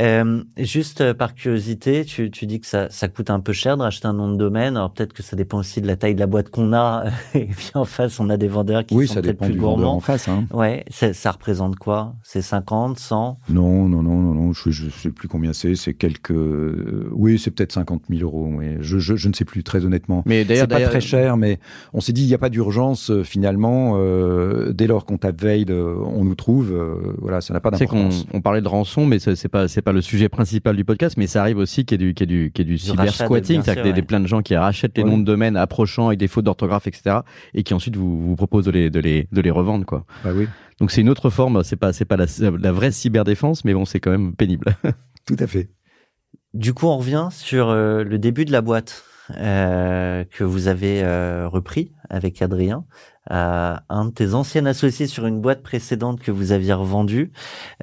Speaker 1: Euh, juste euh, par curiosité, tu, tu dis que ça, ça coûte un peu cher de racheter un nom de domaine. Alors peut-être que ça dépend aussi de la taille de la boîte qu'on a. (laughs) Et puis en face, on a des vendeurs qui
Speaker 2: Oui,
Speaker 1: sont
Speaker 2: ça
Speaker 1: peut-être plus gourmands.
Speaker 2: en face. Hein.
Speaker 1: Ouais, ça, ça représente quoi? C'est 50, 100
Speaker 2: Non, non, non, non, non. Je, je sais plus combien c'est. C'est quelques. euh, Oui, c'est peut-être 50 000 euros. Oui. Je, je, je ne sais plus très honnêtement.
Speaker 4: Mais d'ailleurs,
Speaker 2: C'est pas très cher, mais on s'est dit il n'y a pas d'urgence euh, finalement. euh, dès lors qu'on tape Veil, euh, on nous trouve. euh, voilà, ça n'a pas d'importance.
Speaker 4: on parlait de rançon, mais c'est pas c'est pas le sujet principal du podcast, mais ça arrive aussi qu'il y ait du qu'il y ait du qu'il y ait du cyber squatting, c'est-à-dire
Speaker 1: sûr,
Speaker 4: qu'il y a des
Speaker 1: ouais.
Speaker 4: plein de gens qui rachètent les
Speaker 2: Ouais.
Speaker 4: noms de domaine approchant avec des fautes d'orthographe, etc., et qui ensuite vous vous proposent de les de les de les revendre quoi.
Speaker 2: Bah oui,
Speaker 4: Donc c'est une autre forme, c'est pas c'est pas la, la vraie cyberdéfense, mais bon c'est quand même pénible.
Speaker 2: tout à fait.
Speaker 1: Du coup, on revient sur euh, le début de la boîte euh, que vous avez euh, repris avec Adrien, euh, un de tes anciens associés sur une boîte précédente que vous aviez revendue.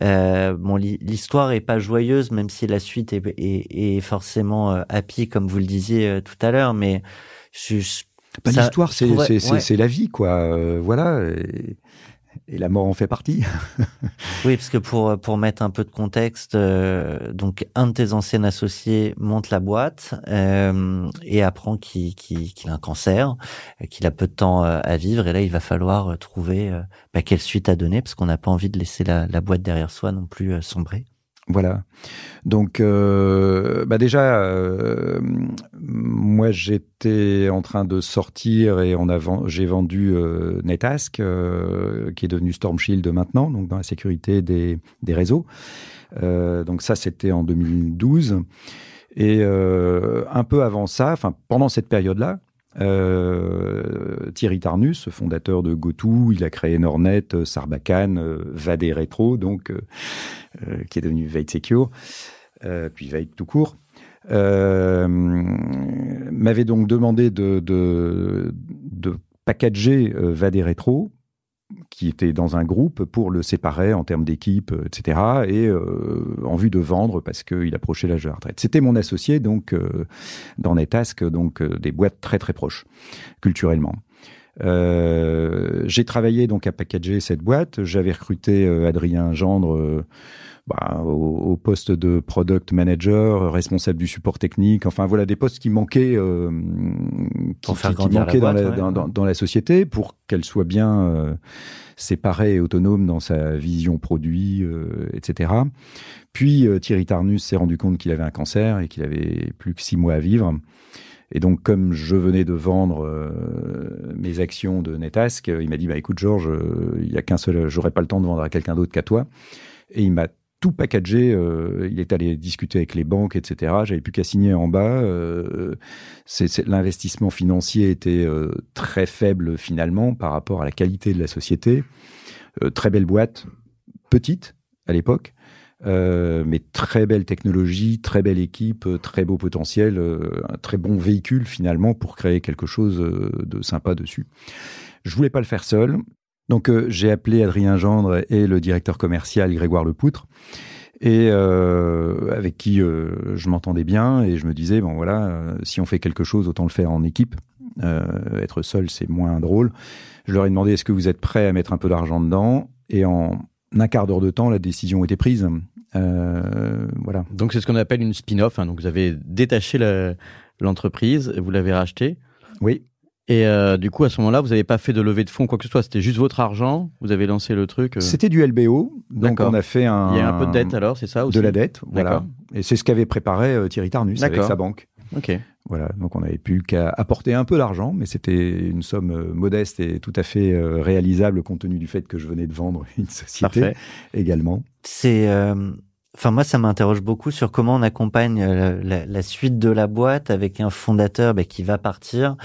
Speaker 1: Euh, bon, l'histoire est pas joyeuse, même si la suite est, est, est forcément happy, comme vous le disiez tout à l'heure, mais je, je-
Speaker 2: Bah, L'histoire, c'est
Speaker 1: ouais.
Speaker 2: la vie, quoi. voilà. Et, et la mort en fait partie. (laughs)
Speaker 1: Oui, parce que pour pour mettre un peu de contexte, euh, donc un de tes anciens associés monte la boîte euh, et apprend qu'il qu'il a un cancer, euh, qu'il a peu de temps euh, à vivre et là il va falloir euh, trouver bah, quelle suite à donner parce qu'on n'a pas envie de laisser la, la boîte derrière soi non plus sombrer.
Speaker 2: Voilà. Donc, euh, bah déjà, euh, moi, j'étais en train de sortir et on a j'ai vendu euh, Netask, euh, qui est devenu Storm Shield maintenant, donc dans la sécurité des, des réseaux. Euh, donc ça, c'était en 2012. Et un peu avant ça, enfin pendant cette période-là, euh, Thierry Tarnus, fondateur de GoTo, il a créé Nornet, euh, Sarbacane, euh, Vadé Retro, donc qui est devenu Veil Secure, puis Veil tout court, m'avait donc demandé de, packager Vadé Retro, qui était dans un groupe pour le séparer en termes d'équipe, euh, etc., et euh, en vue de vendre parce qu'il approchait l'âge de la retraite. C'était mon associé donc euh, dans Netask, donc euh, des boîtes très très proches culturellement. Euh, j'ai travaillé donc à packager cette boîte. J'avais recruté euh, Adrien Gendre euh, bah, au, au poste de product manager, responsable du support technique. Enfin voilà des postes qui manquaient, euh, qui, qui- qui
Speaker 1: la
Speaker 2: manquaient dans, la,
Speaker 1: ouais.
Speaker 2: dans, dans- dans la société pour qu'elle soit bien euh, séparée et autonome dans sa vision produit, euh, etc. Puis euh, Thierry Tarnus s'est rendu compte qu'il avait un cancer et qu'il avait plus que six mois à vivre. Et donc, comme je venais de vendre euh, mes actions de Netask, euh, il m'a dit bah, écoute, Georges, euh, il y a qu'un seul, j'aurais pas le temps de vendre à quelqu'un d'autre qu'à toi. Et il m'a tout packagé. il est allé discuter avec les banques, etc. J'avais plus qu'à signer en bas. L'investissement financier était très faible finalement par rapport à la qualité de la société. Très belle boîte, petite à l'époque. Euh, mais très belle technologie, très belle équipe, euh, très beau potentiel, euh, un très bon véhicule finalement pour créer quelque chose de sympa dessus. Je voulais pas le faire seul, donc j'ai appelé Adrien Gendre et le directeur commercial Grégoire Lepoutre, et avec qui je m'entendais bien et je me disais bon voilà, si on fait quelque chose, autant le faire en équipe. Être seul, c'est moins drôle. Je leur ai demandé est-ce que vous êtes prêts à mettre un peu d'argent dedans, et en un quart d'heure de temps, la décision était prise. Euh, voilà.
Speaker 4: Donc c'est ce qu'on appelle une spin-off. hein. Donc vous avez détaché l'entreprise, vous l'avez racheté.
Speaker 2: Oui.
Speaker 4: Et euh, du coup, à ce moment-là, vous n'avez pas fait de levée de fonds, quoi que ce soit. C'était juste votre argent. Vous avez lancé le truc. euh,
Speaker 2: C'était du LBO, donc on a fait un.
Speaker 4: Il y a un peu de dette alors, c'est ça aussi
Speaker 2: De la dette, voilà. Et c'est ce qu'avait préparé Thierry Tarnus avec sa banque.
Speaker 4: Ok.
Speaker 2: Voilà, donc on n'avait plus qu'à apporter un peu d'argent, mais c'était une somme euh, modeste et tout à fait euh, réalisable compte tenu du fait que je venais de vendre (laughs) une société
Speaker 4: Parfait.
Speaker 2: également.
Speaker 1: C'est euh, Enfin, moi, ça m'interroge beaucoup sur comment on accompagne euh, la, la suite de la boîte avec un fondateur bah, qui va partir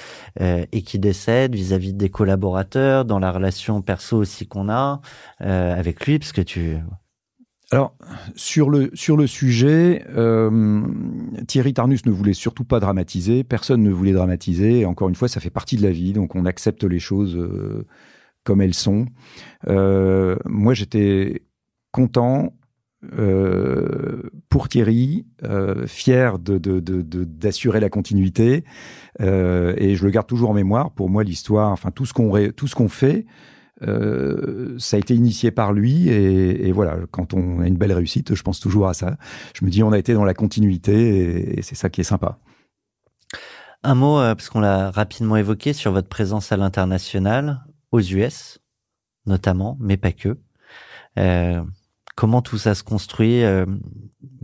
Speaker 1: euh, et qui décède vis-à-vis des collaborateurs, dans la relation perso aussi qu'on a euh, avec lui, parce que tu.
Speaker 2: Alors, sur le, sujet, euh, Thierry Tarnus ne voulait surtout pas dramatiser, personne ne voulait dramatiser, et encore une fois, ça fait partie de la vie, donc on accepte les choses euh, comme elles sont. Euh, moi, j'étais content pour Thierry, fier d'assurer la continuité, et je le garde toujours en mémoire. Pour moi, l'histoire, enfin tout ce qu'on fait, euh, ça a été initié par lui, et, voilà. Quand on a une belle réussite, je pense toujours à ça. Je me dis, on a été dans la continuité, et, c'est ça qui est sympa.
Speaker 1: Un mot, euh, parce qu'on l'a rapidement évoqué, sur votre présence à l'international, aux US notamment, mais pas que. Euh, comment tout ça se construit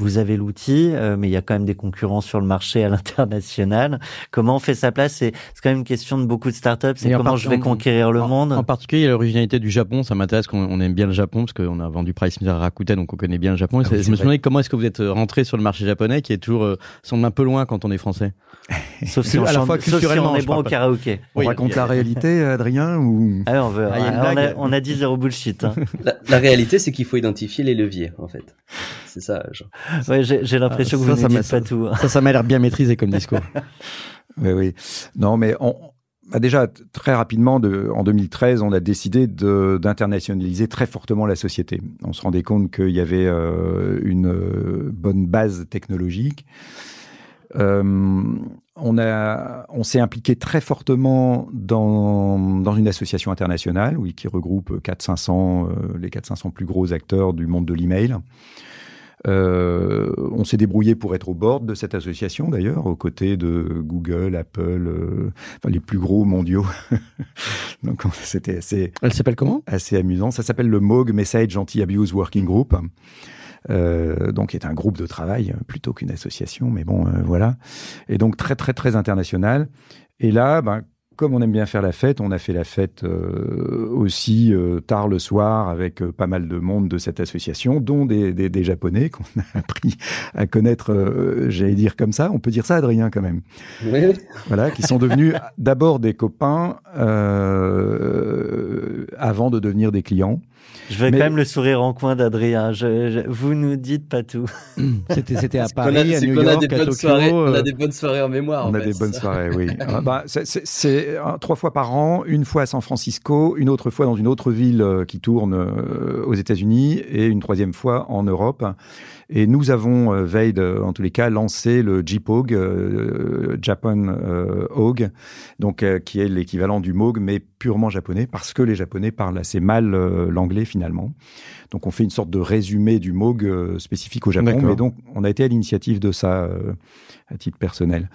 Speaker 1: Vous avez l'outil, euh, mais il y a quand même des concurrents sur le marché à l'international. Comment on fait sa place? C'est quand même une question de beaucoup de startups. C'est comment
Speaker 4: part-
Speaker 1: je vais conquérir le
Speaker 4: en,
Speaker 1: monde?
Speaker 4: En particulier, l'originalité du Japon, ça m'intéresse qu'on on aime bien le Japon parce qu'on a vendu Price à Rakuten, donc on connaît bien le Japon. Et
Speaker 2: Ah oui,
Speaker 4: je me demandé comment est-ce que vous êtes euh, rentré sur le marché japonais, qui est toujours euh, semble un peu loin quand on est français? (laughs)
Speaker 1: Sauf si
Speaker 4: à
Speaker 1: on,
Speaker 4: la
Speaker 1: chante-
Speaker 4: fois
Speaker 1: sauf si
Speaker 4: culturellement,
Speaker 1: on est bon au karaoké.
Speaker 2: On
Speaker 4: Oui,
Speaker 2: raconte
Speaker 4: a-
Speaker 2: la réalité, Adrien, ou?
Speaker 1: Ah, on, veut,
Speaker 4: Ah,
Speaker 1: on, a,
Speaker 4: blague.
Speaker 1: on a dit zéro bullshit. Hein.
Speaker 3: La, la réalité, c'est qu'il faut identifier les leviers, en fait. C'est ça.
Speaker 1: Ouais, j'ai j'ai l'impression
Speaker 4: Ah,
Speaker 1: que
Speaker 4: ça,
Speaker 1: vous
Speaker 4: ça
Speaker 1: ne
Speaker 4: m'a-
Speaker 1: dites pas tout. hein.
Speaker 4: Ça, ça m'a l'air bien maîtrisé comme discours. (laughs)
Speaker 2: Oui, oui. Non, mais on, bah déjà, très rapidement, de, en 2013, on a décidé de- d'internationaliser très fortement la société. On se rendait compte qu'il y avait euh, une euh, bonne base technologique. Euh, on a, on s'est impliqué très fortement dans, dans une association internationale, oui, qui regroupe 400-500, euh, les 400-500 plus gros acteurs du monde de l'email. Euh, on s'est débrouillé pour être au bord de cette association d'ailleurs, aux côtés de Google, Apple, euh, enfin les plus gros mondiaux. (laughs) Donc on- c'était assez,
Speaker 4: Elle s'appelle comment?
Speaker 2: assez amusant. Ça s'appelle le MOG Message Anti-Abuse Working Group. Euh, donc, qui est un groupe de travail euh, plutôt qu'une association, mais bon, euh, voilà. Et donc très très très international. Et là, ben, comme on aime bien faire la fête, on a fait la fête euh, aussi euh, tard le soir avec euh, pas mal de monde de cette association, dont des, des, des Japonais (laughs) qu'on a appris à connaître, euh, j'allais dire comme ça. On peut dire ça, Adrien, quand même.
Speaker 3: Oui.
Speaker 2: Voilà, qui sont devenus d'abord des copains euh, avant de devenir des clients.
Speaker 1: Je veux
Speaker 2: Mais-
Speaker 1: quand même le sourire en coin d'Adrien. Je, je- vous nous dites pas tout. (clears throat)
Speaker 4: C'était c'était à
Speaker 3: a-
Speaker 4: Paris, à New
Speaker 3: qu'on a
Speaker 4: York,
Speaker 3: des
Speaker 4: à
Speaker 3: bonnes
Speaker 4: Tokyo.
Speaker 3: soirées, on
Speaker 4: euh,
Speaker 3: a des bonnes soirées en mémoire.
Speaker 2: On
Speaker 3: en
Speaker 2: a
Speaker 3: fait,
Speaker 2: des bonnes
Speaker 3: ça.
Speaker 2: soirées, oui. (laughs) Ah, bah, c'est- c'est- c'est euh, trois fois par an, une fois à San Francisco, une autre fois dans une autre ville euh, qui tourne euh, aux États-Unis et une troisième fois en Europe. Et nous avons, euh, Veid, euh, en tous les cas, lancé le JPOG, euh, Japan euh, OG, donc euh, qui est l'équivalent du MOG, mais purement japonais, parce que les Japonais parlent assez mal euh, l'anglais finalement. Donc on fait une sorte de résumé du MOG euh, spécifique au Japon, mais donc on a été à l'initiative de ça euh, à titre personnel.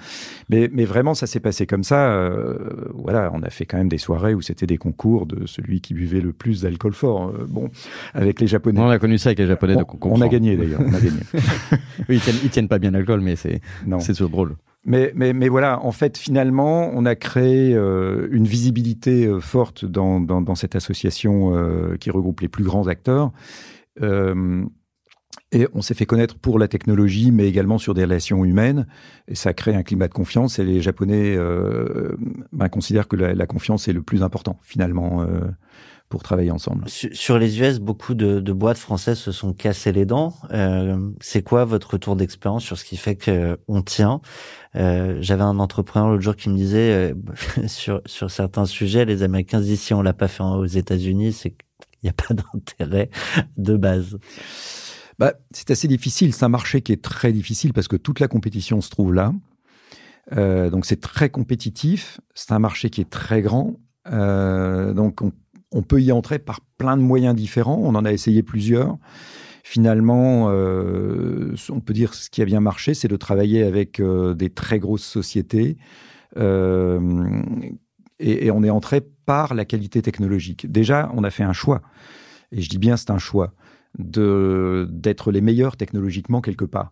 Speaker 2: Mais, mais vraiment, ça s'est passé comme ça. euh, voilà, on a fait quand même des soirées où c'était des concours de celui qui buvait le plus d'alcool fort. euh, bon, avec les Japonais.
Speaker 4: On a connu ça avec les Japonais.
Speaker 2: On-
Speaker 4: donc on,
Speaker 2: on a gagné d'ailleurs. On a gagné. (laughs)
Speaker 4: Oui, ils tiennent, ils tiennent pas bien l'alcool, mais c'est c'est toujours drôle.
Speaker 2: Mais, mais, mais voilà, en fait, finalement, on a créé euh, une visibilité euh, forte dans, dans, dans cette association euh, qui regroupe les plus grands acteurs. Et on s'est fait connaître pour la technologie, mais également sur des relations humaines. Et ça crée un climat de confiance. Et les Japonais euh, ben, considèrent que la, confiance est le plus important, finalement, euh, pour travailler ensemble.
Speaker 1: Sur, les US, beaucoup de, boîtes françaises se sont cassées les dents. Euh, c'est quoi votre retour d'expérience sur ce qui fait qu'on tient? Euh, J'avais un entrepreneur l'autre jour qui me disait euh, (laughs) sur, sur certains sujets, les Américains se disent si on l'a pas fait aux États-Unis, c'est qu'il n'y a pas d'intérêt de base.
Speaker 2: Bah, c'est assez difficile. C'est un marché qui est très difficile parce que toute la compétition se trouve là. Euh, donc c'est très compétitif. C'est un marché qui est très grand. Euh, donc on, peut y entrer par plein de moyens différents. On en a essayé plusieurs. Finalement, euh, on peut dire ce qui a bien marché, c'est de travailler avec des très grosses sociétés. Et on est entré par la qualité technologique. Déjà, on a fait un choix. Et je dis bien c'est un choix. D'être les meilleurs technologiquement quelque part.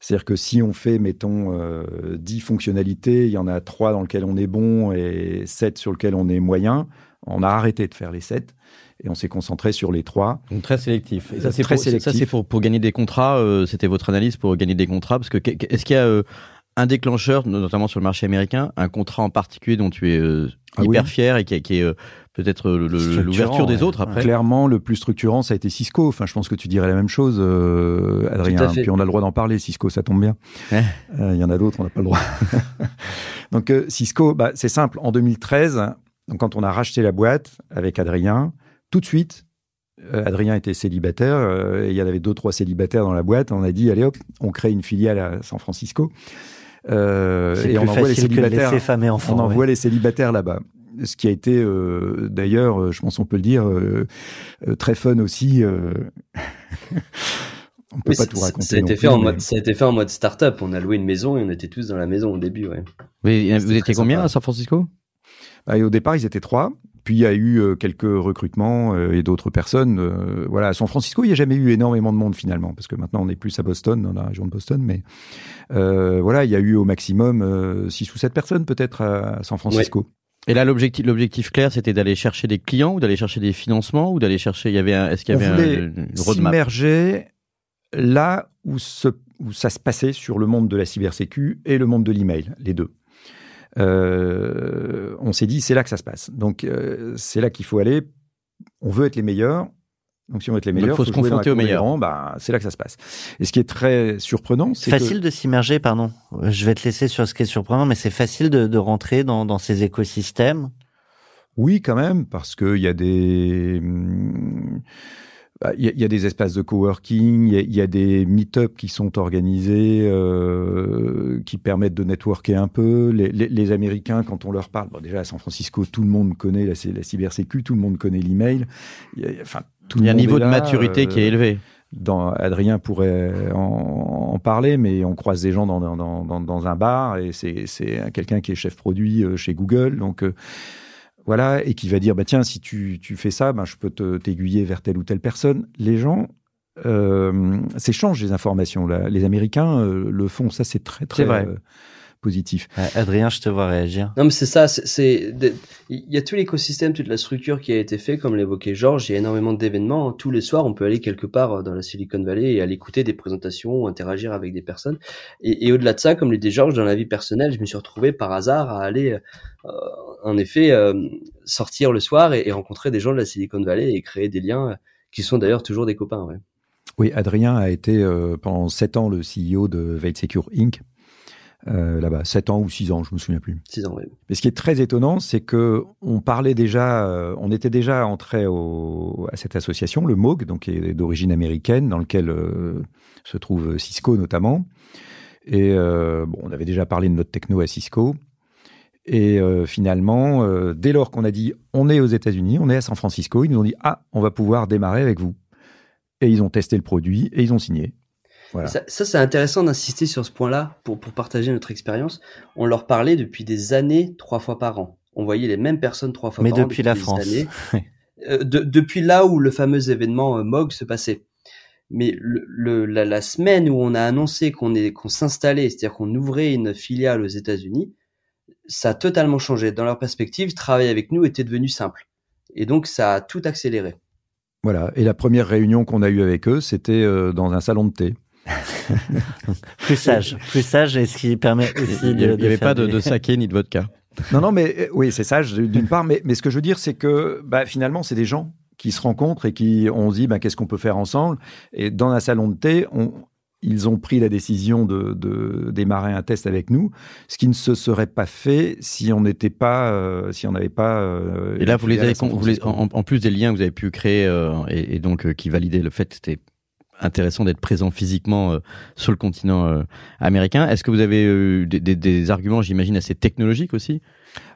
Speaker 2: C'est-à-dire que si on fait, mettons, euh, 10 fonctionnalités, il y en a 3 dans lesquelles on est bon et 7 sur lesquelles on est moyen, on a arrêté de faire les 7 et on s'est concentré sur les 3.
Speaker 4: Donc très sélectif. Et ça,
Speaker 2: Euh,
Speaker 4: c'est pour, ça, pour, pour gagner des contrats. euh, C'était votre analyse pour gagner des contrats Parce que est-ce qu'il y a euh, un déclencheur, notamment sur le marché américain, un contrat en particulier dont tu es
Speaker 2: Ah
Speaker 4: hyper
Speaker 2: oui.
Speaker 4: fier et qui, est- qui est peut-être le- le-
Speaker 1: Structurant,
Speaker 4: l'ouverture des autres après
Speaker 2: Clairement, le plus structurant, ça a été Cisco. Enfin, je pense que tu dirais la même chose, euh, Adrien.
Speaker 3: Fait.
Speaker 2: Puis on a le droit d'en parler, Cisco, ça tombe bien.
Speaker 4: Ouais.
Speaker 2: Euh, Il y en a d'autres, on n'a pas le droit. (laughs) donc euh, Cisco, bah, c'est simple. En 2013, donc quand on a racheté la boîte avec Adrien, tout de suite, euh, Adrien était célibataire euh, et il y en avait deux trois célibataires dans la boîte. On a dit allez hop, on crée une filiale à San Francisco. Euh,
Speaker 1: C'est
Speaker 2: et on envoie les
Speaker 1: facile que de
Speaker 2: célibataires.
Speaker 1: et enfants.
Speaker 2: On
Speaker 1: ouais.
Speaker 2: envoie les célibataires là-bas. Ce qui a été, euh, d'ailleurs, euh, je pense on peut le dire, euh, très fun aussi. euh. (laughs) on peut
Speaker 3: Oui,
Speaker 2: pas
Speaker 3: ça-
Speaker 2: tout raconter.
Speaker 3: Ça a, été fait
Speaker 2: plus,
Speaker 3: en
Speaker 2: mais-
Speaker 3: mode, ça a été fait en mode start-up. On a loué une maison et on était tous dans la maison au début. Ouais.
Speaker 4: Oui, vous étiez combien
Speaker 3: sympa.
Speaker 4: à San Francisco?
Speaker 2: Bah, et au départ, ils étaient trois. Puis il y a eu euh, quelques recrutements euh, et d'autres personnes. euh, voilà, à San Francisco, il n'y a jamais eu énormément de monde finalement, parce que maintenant on est plus à Boston, dans la région de Boston. Mais euh, voilà, il y a eu au maximum euh, six ou sept personnes peut-être à San Francisco.
Speaker 4: Et là, l'objectif, l'objectif clair, c'était d'aller chercher des clients ou d'aller chercher des financements ou d'aller chercher. Il y avait, un- est-ce qu'il y
Speaker 2: on
Speaker 4: avait un,
Speaker 2: voulait
Speaker 4: une roadmap?
Speaker 2: s'immerger là où, se- où ça se passait sur le monde de la cybersécu et le monde de l'email, les deux. Euh, on s'est dit, c'est là que ça se passe. Donc, euh, c'est là qu'il faut aller. On veut être les meilleurs. Donc, si on veut être les meilleurs,
Speaker 4: faut se confronter aux meilleurs.
Speaker 2: Bah, c'est là que ça se passe. Et ce qui est très surprenant, c'est que
Speaker 1: Facile de s'immerger, pardon. Je vais te laisser sur ce qui est surprenant, mais c'est facile de, de rentrer dans, dans ces écosystèmes.
Speaker 2: Oui, quand même, parce qu'il y a des. bah, Il y, a- il y a des espaces de coworking, il y a, il y a des meet-up qui sont organisés, euh, qui permettent de networker un peu. Les, les- les Américains, quand on leur parle, bon, déjà à San Francisco, tout le monde connaît la, la cybersécu, tout le monde connaît l'email. Il enfin, tout
Speaker 4: Il y a un niveau de
Speaker 2: là,
Speaker 4: maturité qui est
Speaker 2: euh,
Speaker 4: élevé.
Speaker 2: dans, Adrien pourrait en, en parler, mais on croise des gens dans, dans, dans, dans un bar et c'est quelqu'un qui est chef produit euh, chez Google. Donc euh, voilà, et qui va dire bah, tiens, si tu, tu fais ça, ben, je peux t'aiguiller vers telle ou telle personne. Les gens euh, s'échangent les informations. Là. Les Américains le font, ça c'est très très
Speaker 4: C'est vrai.
Speaker 2: Euh, positif.
Speaker 1: Adrien, je te vois réagir.
Speaker 3: Non, mais c'est ça. c'est- il y a tout l'écosystème, toute la structure qui a été fait, comme l'évoquait Georges. Il y a énormément d'événements. Tous les soirs, on peut aller quelque part euh, dans la Silicon Valley et aller écouter des présentations ou interagir avec des personnes. Et, et au-delà de ça, comme le dit Georges, dans la vie personnelle, je me suis retrouvé par hasard à aller, euh, en effet, euh, sortir le soir et, et rencontrer des gens de la Silicon Valley et créer des liens qui sont d'ailleurs toujours des copains. Ouais.
Speaker 2: Oui, Adrien a été euh, pendant sept ans le CEO de Veil Secure Inc. Euh, là-bas, sept ans ou six ans, je me souviens plus.
Speaker 3: Six ans, ouais.
Speaker 2: Mais ce qui est très étonnant, c'est que on parlait déjà, euh, on était déjà entré au, à cette association, le MOG, donc qui est d'origine américaine, dans lequel euh, se trouve Cisco notamment. Et bon, on avait déjà parlé de notre techno à Cisco. Et finalement, dès lors qu'on a dit on est aux États-Unis, on est à San Francisco, ils nous ont dit ah, on va pouvoir démarrer avec vous. Et ils ont testé le produit et ils ont signé. Voilà.
Speaker 3: Ça, ça, c'est intéressant d'insister sur ce point-là pour, pour partager notre expérience. On leur parlait depuis des années, trois fois par an. On voyait les mêmes personnes trois fois
Speaker 1: Mais
Speaker 3: par an.
Speaker 1: depuis la France. (laughs)
Speaker 3: Euh, de- depuis là où le fameux événement euh, MOG se passait. Mais le, le- la, la semaine où on a annoncé qu'on qu'on s'installait, c'est-à-dire qu'on ouvrait une filiale aux États-Unis, ça a totalement changé. Dans leur perspective, travailler avec nous était devenu simple. Et donc, ça a tout accéléré.
Speaker 2: Voilà. Et la première réunion qu'on a eue avec eux, c'était euh, dans un salon de thé.
Speaker 1: Plus sage, plus sage, et ce qui permet aussi
Speaker 4: Il n'y
Speaker 1: de,
Speaker 4: avait pas de,
Speaker 1: des-
Speaker 4: de saké ni de vodka.
Speaker 2: Non, non, mais euh, oui, c'est ça, je- d'une part. Mais, mais ce que je veux dire, c'est que bah, finalement, c'est des gens qui se rencontrent et qui on se dit bah, qu'est-ce qu'on peut faire ensemble. Et dans un salon de thé, on, ils ont pris la décision de, de démarrer un test avec nous, ce qui ne se serait pas fait si on n'était pas, euh, si on n'avait pas. euh,
Speaker 4: Et là, vous les avez, vous les- en, en plus des liens que vous avez pu créer euh, et, et donc euh, qui validaient le fait que c'était intéressant d'être présent physiquement euh, sur le continent euh, américain. Est-ce que vous avez eu des, des- des arguments, j'imagine, assez technologiques aussi,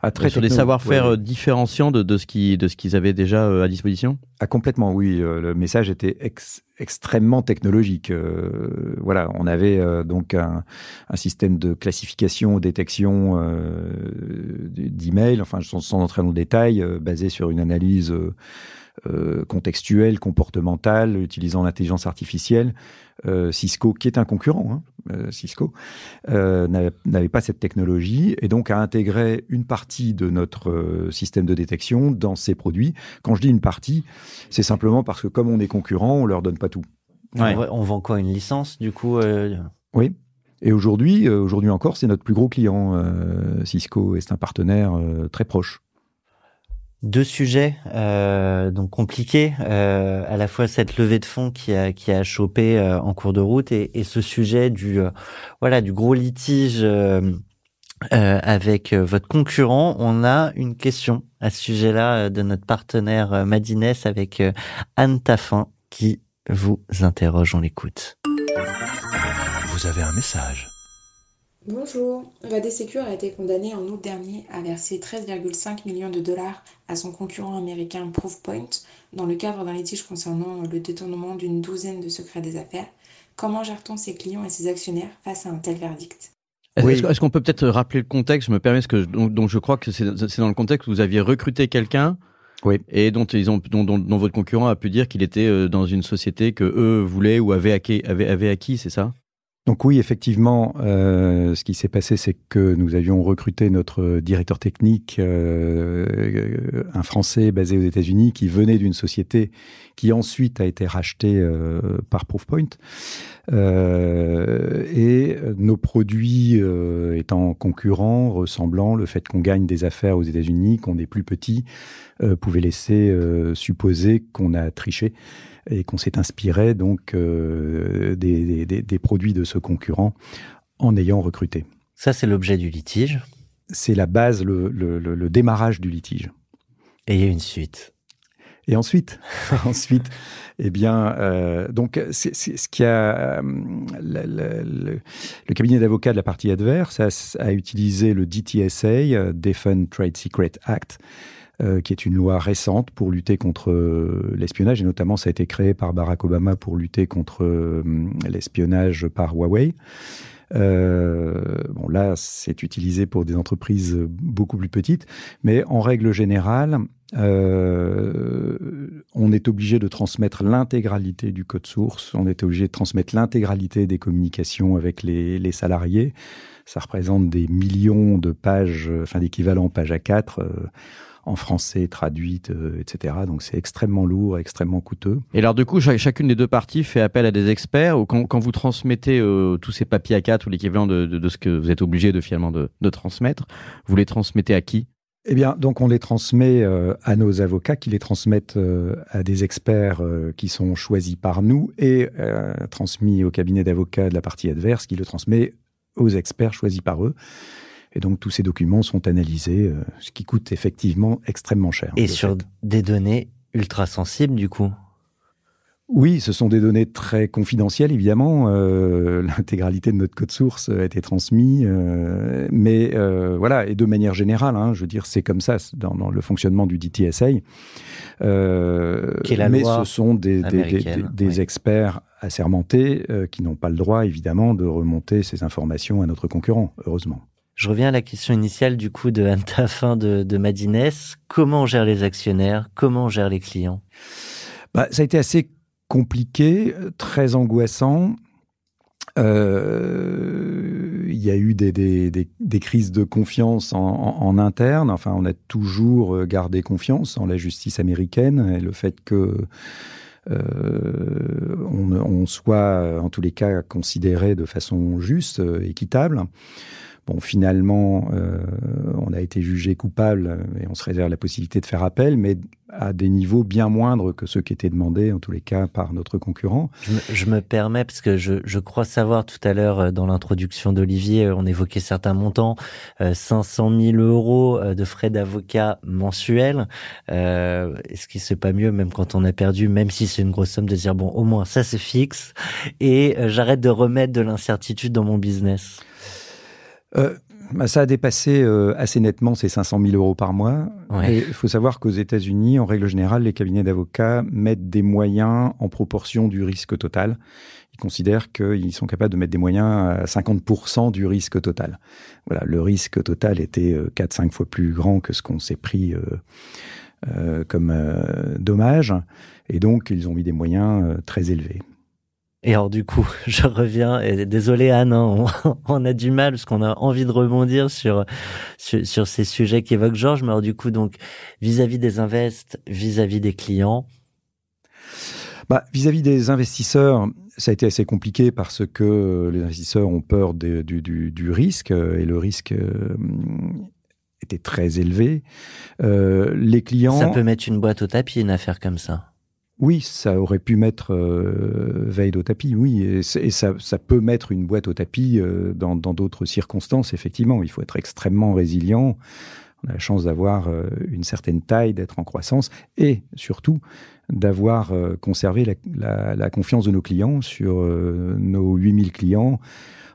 Speaker 2: Ah,
Speaker 4: très sur des savoir-faire
Speaker 2: ouais.
Speaker 4: euh, différenciants de, de ce qui, de ce qu'ils avaient déjà euh, à disposition?
Speaker 2: Ah, complètement, oui. euh, le message était ex- extrêmement technologique. Euh, voilà, on avait euh, donc un, un système de classification, détection euh, d'email, enfin, sans, sans entrer dans le détail, euh, basé sur une analyse euh, contextuelle, comportementale, utilisant l'intelligence artificielle. Euh, Cisco, qui est un concurrent, hein, euh, Cisco, euh, n'avait pas cette technologie et donc a intégré une partie de notre système de détection dans ses produits. Quand je dis une partie, c'est simplement parce que comme on est concurrent, on leur donne pas tout.
Speaker 1: On, vend quoi Une licence, du coup
Speaker 2: Oui. Et aujourd'hui, aujourd'hui encore, c'est notre plus gros client, euh, Cisco, et c'est un partenaire euh, très proche.
Speaker 1: Deux sujets euh, donc compliqués, euh, à la fois cette levée de fonds qui a qui a chopé euh, en cours de route et, et ce sujet du euh, voilà du gros litige euh, euh, avec votre concurrent. On a une question à ce sujet-là de notre partenaire Madines avec Anne Taffin qui vous interroge. On l'écoute.
Speaker 7: Vous avez un message.
Speaker 8: Bonjour. Vade Secure a été condamné en août dernier à verser 13,5 millions de dollars à son concurrent américain Proofpoint dans le cadre d'un litige concernant le détournement d'une douzaine de secrets des affaires. Comment gère-t-on ses clients et ses actionnaires face à un tel verdict?
Speaker 4: Est-ce
Speaker 2: Oui.
Speaker 4: est-ce- est-ce qu'on peut peut-être rappeler le contexte? Je me permets, parce que donc, donc je crois que c'est dans le contexte où vous aviez recruté quelqu'un
Speaker 2: Oui.
Speaker 4: et dont ils ont, dont, dont- dont votre concurrent a pu dire qu'il était euh, dans une société que eux voulaient ou avaient acquis, avaient, avaient acquis, c'est ça?
Speaker 2: Donc oui, effectivement, euh, ce qui s'est passé, c'est que nous avions recruté notre directeur technique, euh, un Français basé aux États-Unis, qui venait d'une société qui ensuite a été rachetée euh, par Proofpoint. Et nos produits étant concurrents, ressemblant, le fait qu'on gagne des affaires aux États-Unis, qu'on est plus petit, pouvait laisser supposer qu'on a triché et qu'on s'est inspiré donc euh, des, des- des- des produits de ce concurrent en ayant recruté.
Speaker 1: Ça, c'est l'objet du litige.
Speaker 2: C'est la base, le, le- le- le démarrage du litige.
Speaker 1: Et il y a une suite.
Speaker 2: Et ensuite, (laughs) ensuite, eh bien, euh, donc c'est ce qui a euh, le, le cabinet d'avocats de la partie adverse a, a utilisé le DTSA, Defend Trade Secret Act, euh, qui est une loi récente pour lutter contre euh, l'espionnage et notamment ça a été créé par Barack Obama pour lutter contre euh, l'espionnage par Huawei. Bon là, c'est utilisé pour des entreprises beaucoup plus petites, mais en règle générale, on est obligé de transmettre l'intégralité du code source, on est obligé de transmettre l'intégralité des communications avec les, les salariés. Ça représente des millions de pages, enfin d'équivalents pages A4 euh, en français traduites, euh, etc. Donc c'est extrêmement lourd, extrêmement coûteux.
Speaker 4: Et alors, du coup, cha- chacune des deux parties fait appel à des experts. Ou quand, quand vous transmettez euh, tous ces papiers A4 ou l'équivalent de, de, de ce que vous êtes obligé de finalement de, de transmettre, vous les transmettez à qui?
Speaker 2: Eh bien, donc on les transmet euh, à nos avocats qui les transmettent euh, à des experts euh, qui sont choisis par nous et transmis au cabinet d'avocats de la partie adverse qui le transmet aux experts choisis par eux. Et donc tous ces documents sont analysés, euh, ce qui coûte effectivement extrêmement cher.
Speaker 1: Et
Speaker 2: de
Speaker 1: sur
Speaker 2: fait.
Speaker 1: des données ultra sensibles, du coup?
Speaker 2: Oui, ce sont des données très confidentielles, évidemment. Euh, (laughs) L'intégralité de notre code source a été transmise, euh, mais euh, voilà, et de manière générale, hein, je veux dire, c'est comme ça dans, dans le fonctionnement du DTSA. Mais ce sont des, des- des-
Speaker 1: américaine,
Speaker 2: des- des
Speaker 1: oui.
Speaker 2: experts assermentés qui n'ont pas le droit, évidemment, de remonter ces informations à notre concurrent, heureusement.
Speaker 1: Je reviens à la question initiale du coup de Anne Taffin (laughs) de, Madines. Comment on gère les actionnaires? Comment on gère les clients?
Speaker 2: Bah, ça a été assez compliqué, très angoissant. Euh, Il y a eu des, des, des, crises de confiance en, en, interne. Enfin, on a toujours euh, gardé confiance en la justice américaine et le fait que euh, on, soit, en tous les cas, considéré de façon juste, équitable. Bon, finalement, euh, on a été jugé coupable et on se réserve la possibilité de faire appel, mais à des niveaux bien moindres que ceux qui étaient demandés, en tous les cas, par notre concurrent.
Speaker 1: je me, je me permets, parce que je, je crois savoir tout à l'heure euh, dans l'introduction d'Olivier, euh, on évoquait certains montants, euh, 500 000 euros euh, de frais d'avocat mensuels. Euh, Est-ce qu'il c'est pas mieux, même quand on a perdu, même si c'est une grosse somme, de dire bon, au moins ça c'est fixe, et j'arrête de remettre de l'incertitude dans mon business?
Speaker 2: Euh, bah, ça a dépassé euh, assez nettement ces 500 000 euros par mois.
Speaker 1: Ouais.
Speaker 2: Et il faut savoir qu'aux États-Unis, en règle générale, les cabinets d'avocats mettent des moyens en proportion du risque total. Ils considèrent qu'ils sont capables de mettre des moyens à 50% du risque total. Voilà, le risque total était 4-5 fois plus grand que ce qu'on s'est pris euh, euh, comme euh, dommage. Et donc, ils ont mis des moyens euh, très élevés.
Speaker 1: Et alors du coup, (laughs) je reviens, et désolé Anne, hein, on, (laughs) on a du mal parce qu'on a envie de rebondir sur, sur, sur ces sujets qu'évoque Georges, mais alors du coup, donc vis-à-vis des invests, vis-à-vis des clients,
Speaker 2: Bah, Vis-à-vis des investisseurs, ça a été assez compliqué parce que les investisseurs ont peur de- du, du- du risque euh, et le risque euh, était très élevé. Euh, les clients,
Speaker 1: ça peut mettre une boîte au tapis, une affaire comme ça.
Speaker 2: Oui, ça aurait pu mettre euh, au tapis, oui, et, ça, ça peut mettre une boîte au tapis euh, dans dans d'autres circonstances, effectivement. Il faut être extrêmement résilient. On a la chance d'avoir euh, une certaine taille, d'être en croissance et surtout d'avoir euh, conservé la, la- la confiance de nos clients sur euh, nos 8000 clients.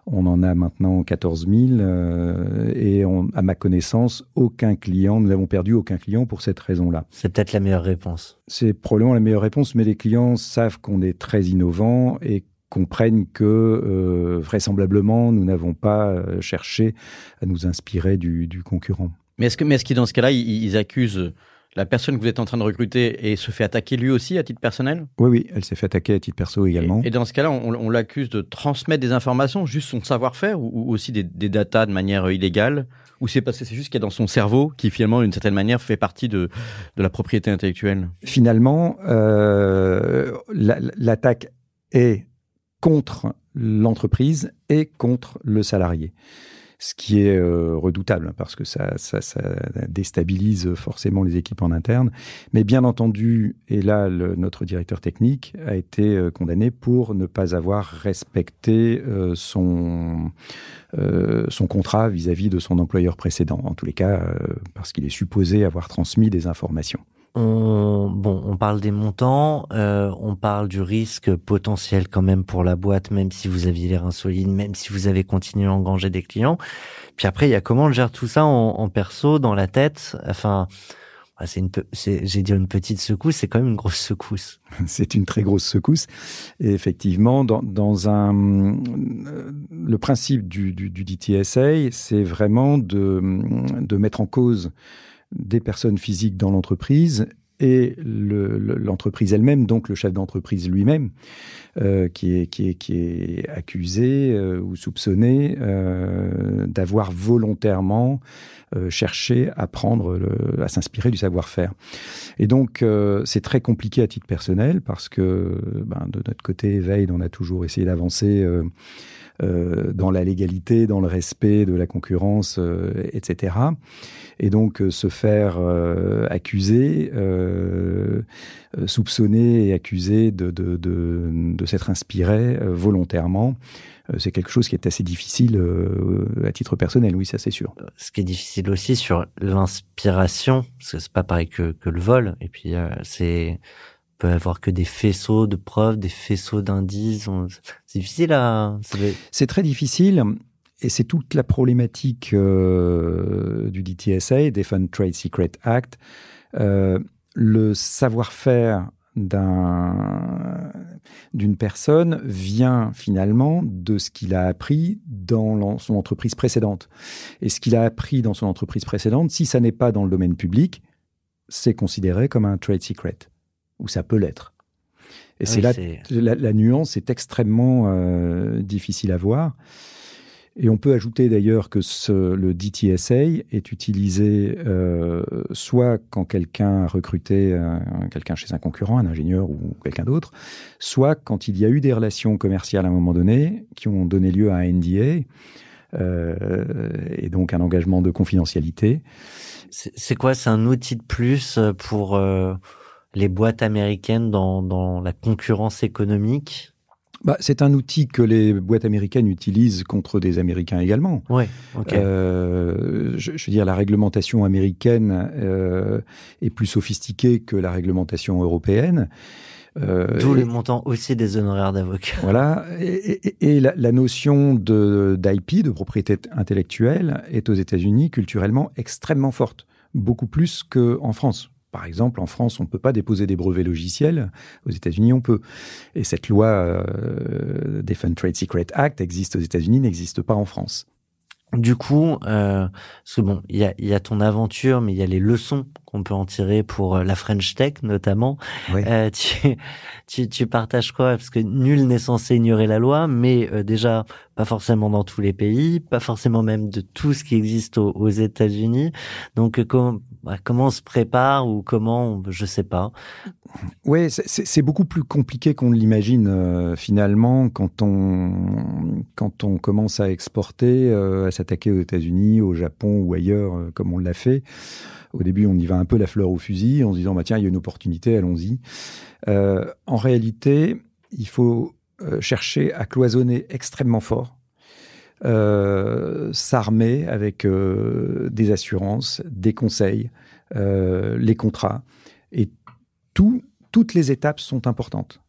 Speaker 2: On en a maintenant 14 000 euh, et on- à ma connaissance, aucun client, nous n'avons perdu aucun client pour cette raison-là.
Speaker 1: C'est peut-être la meilleure réponse.
Speaker 2: C'est probablement la meilleure réponse, mais les clients savent qu'on est très innovant et comprennent que euh, vraisemblablement, nous n'avons pas euh, cherché à nous inspirer du, du concurrent.
Speaker 4: Mais est-ce que, mais est-ce qu'ils, dans ce cas-là, ils, ils accusent la personne que vous êtes en train de recruter et se fait attaquer lui aussi à titre personnel?
Speaker 2: Oui, oui, elle s'est fait attaquer à titre perso également.
Speaker 4: Et, et dans ce cas-là, on, on l'accuse de transmettre des informations, juste son savoir-faire, ou, ou aussi des, des datas de manière euh, illégale? Ou c'est parce que c'est juste qu'il y a dans son cerveau qui, finalement, d'une certaine manière, fait partie de, de la propriété intellectuelle?
Speaker 2: Finalement, euh, la- l'attaque est contre l'entreprise et contre le salarié. Ce qui est euh, redoutable parce que ça, ça, ça déstabilise forcément les équipes en interne. Mais bien entendu, et là, notre directeur technique a été euh, condamné pour ne pas avoir respecté euh, son, contrat vis-à-vis de son employeur précédent. En tous les cas, parce qu'il est supposé avoir transmis des informations.
Speaker 1: On, bon, on parle des montants, euh, on parle du risque potentiel quand même pour la boîte, même si vous aviez l'air insolide, même si vous avez continué à engranger des clients. Puis après, il y a comment on gère tout ça en, en perso, dans la tête? Enfin, ah, c'est une, j'ai dit une petite secousse, c'est quand même une grosse secousse. (laughs)
Speaker 2: C'est une très grosse secousse. Et effectivement, dans, dans un, euh, le principe du, du, du DTSA, c'est vraiment de, de mettre en cause des personnes physiques dans l'entreprise et le- le- l'entreprise elle-même, donc le chef d'entreprise lui-même, euh, qui, est, qui, est, qui est accusé euh, ou soupçonné euh, d'avoir volontairement cherché à prendre, à s'inspirer du savoir-faire. Et donc, c'est très compliqué à titre personnel parce que, ben, de notre côté, Veil, on a toujours essayé d'avancer euh, dans la légalité, dans le respect de la concurrence, euh, etc. Et donc, euh, se faire euh, accuser, soupçonner et accuser de, de, de, de s'être inspiré volontairement, c'est quelque chose qui est assez difficile euh, à titre personnel, oui, ça c'est sûr.
Speaker 1: Ce qui est difficile aussi sur l'inspiration, parce que c'est pas pareil que, que le vol. Et puis, euh, c'est, peut avoir que des faisceaux de preuves, des faisceaux d'indices. C'est difficile à,
Speaker 2: C'est très difficile et c'est toute la problématique euh, du DTSA, Defend Trade Secret Act. Euh, le savoir-faire d'un- d'une personne vient finalement de ce qu'il a appris dans son entreprise précédente. Et ce qu'il a appris dans son entreprise précédente, si ça n'est pas dans le domaine public, c'est considéré comme un trade secret, ou ça peut l'être. Et
Speaker 1: Oui,
Speaker 2: c'est là la, la nuance est extrêmement euh, difficile à voir. Et on peut ajouter d'ailleurs que ce, le DTSA est utilisé euh, soit quand quelqu'un a recruté euh, quelqu'un chez un concurrent, un ingénieur ou quelqu'un d'autre, soit quand il y a eu des relations commerciales à un moment donné qui ont donné lieu à un NDA euh, et donc un engagement de confidentialité.
Speaker 1: C'est quoi? C'est un outil de plus pour euh, les boîtes américaines dans, dans la concurrence économique?
Speaker 2: Bah, c'est un outil que les boîtes américaines utilisent contre des Américains également.
Speaker 1: Ouais, ok.
Speaker 2: Euh, je, je veux dire, la réglementation américaine euh, est plus sophistiquée que la réglementation européenne. Euh,
Speaker 1: D'où
Speaker 2: et-
Speaker 1: le montant aussi des honoraires d'avocat. (laughs)
Speaker 2: Voilà. Et, et- et la, la notion de d'IP, de propriété intellectuelle, est aux États-Unis culturellement extrêmement forte, beaucoup plus qu'en France. Par exemple, en France, on ne peut pas déposer des brevets logiciels. Aux États-Unis, on peut. Et cette loi euh, Defend Trade Secret Act existe aux États-Unis, n'existe pas en France.
Speaker 1: Du coup, euh, parce que bon, il y a, il y a ton aventure, mais il y a les leçons qu'on peut en tirer pour euh, la French Tech notamment.
Speaker 2: Oui.
Speaker 1: Euh, tu, tu, tu partages quoi? Parce que nul n'est censé ignorer la loi, mais euh, déjà pas forcément dans tous les pays, pas forcément même de tout ce qui existe aux, aux États-Unis. Donc euh, com- bah, comment on se prépare ou comment, je sais pas.
Speaker 2: Oui, c'est- beaucoup plus compliqué qu'on ne l'imagine euh, finalement quand on, quand on commence à exporter, euh, à s'attaquer aux États-Unis, au Japon ou ailleurs, euh, comme on l'a fait. Au début, on y va un peu la fleur au fusil en se disant bah, tiens, il y a une opportunité, allons-y. En réalité, il faut chercher à cloisonner extrêmement fort. Euh, s'armer avec euh, des assurances, des conseils, euh, les contrats. Et tout, toutes les étapes sont importantes.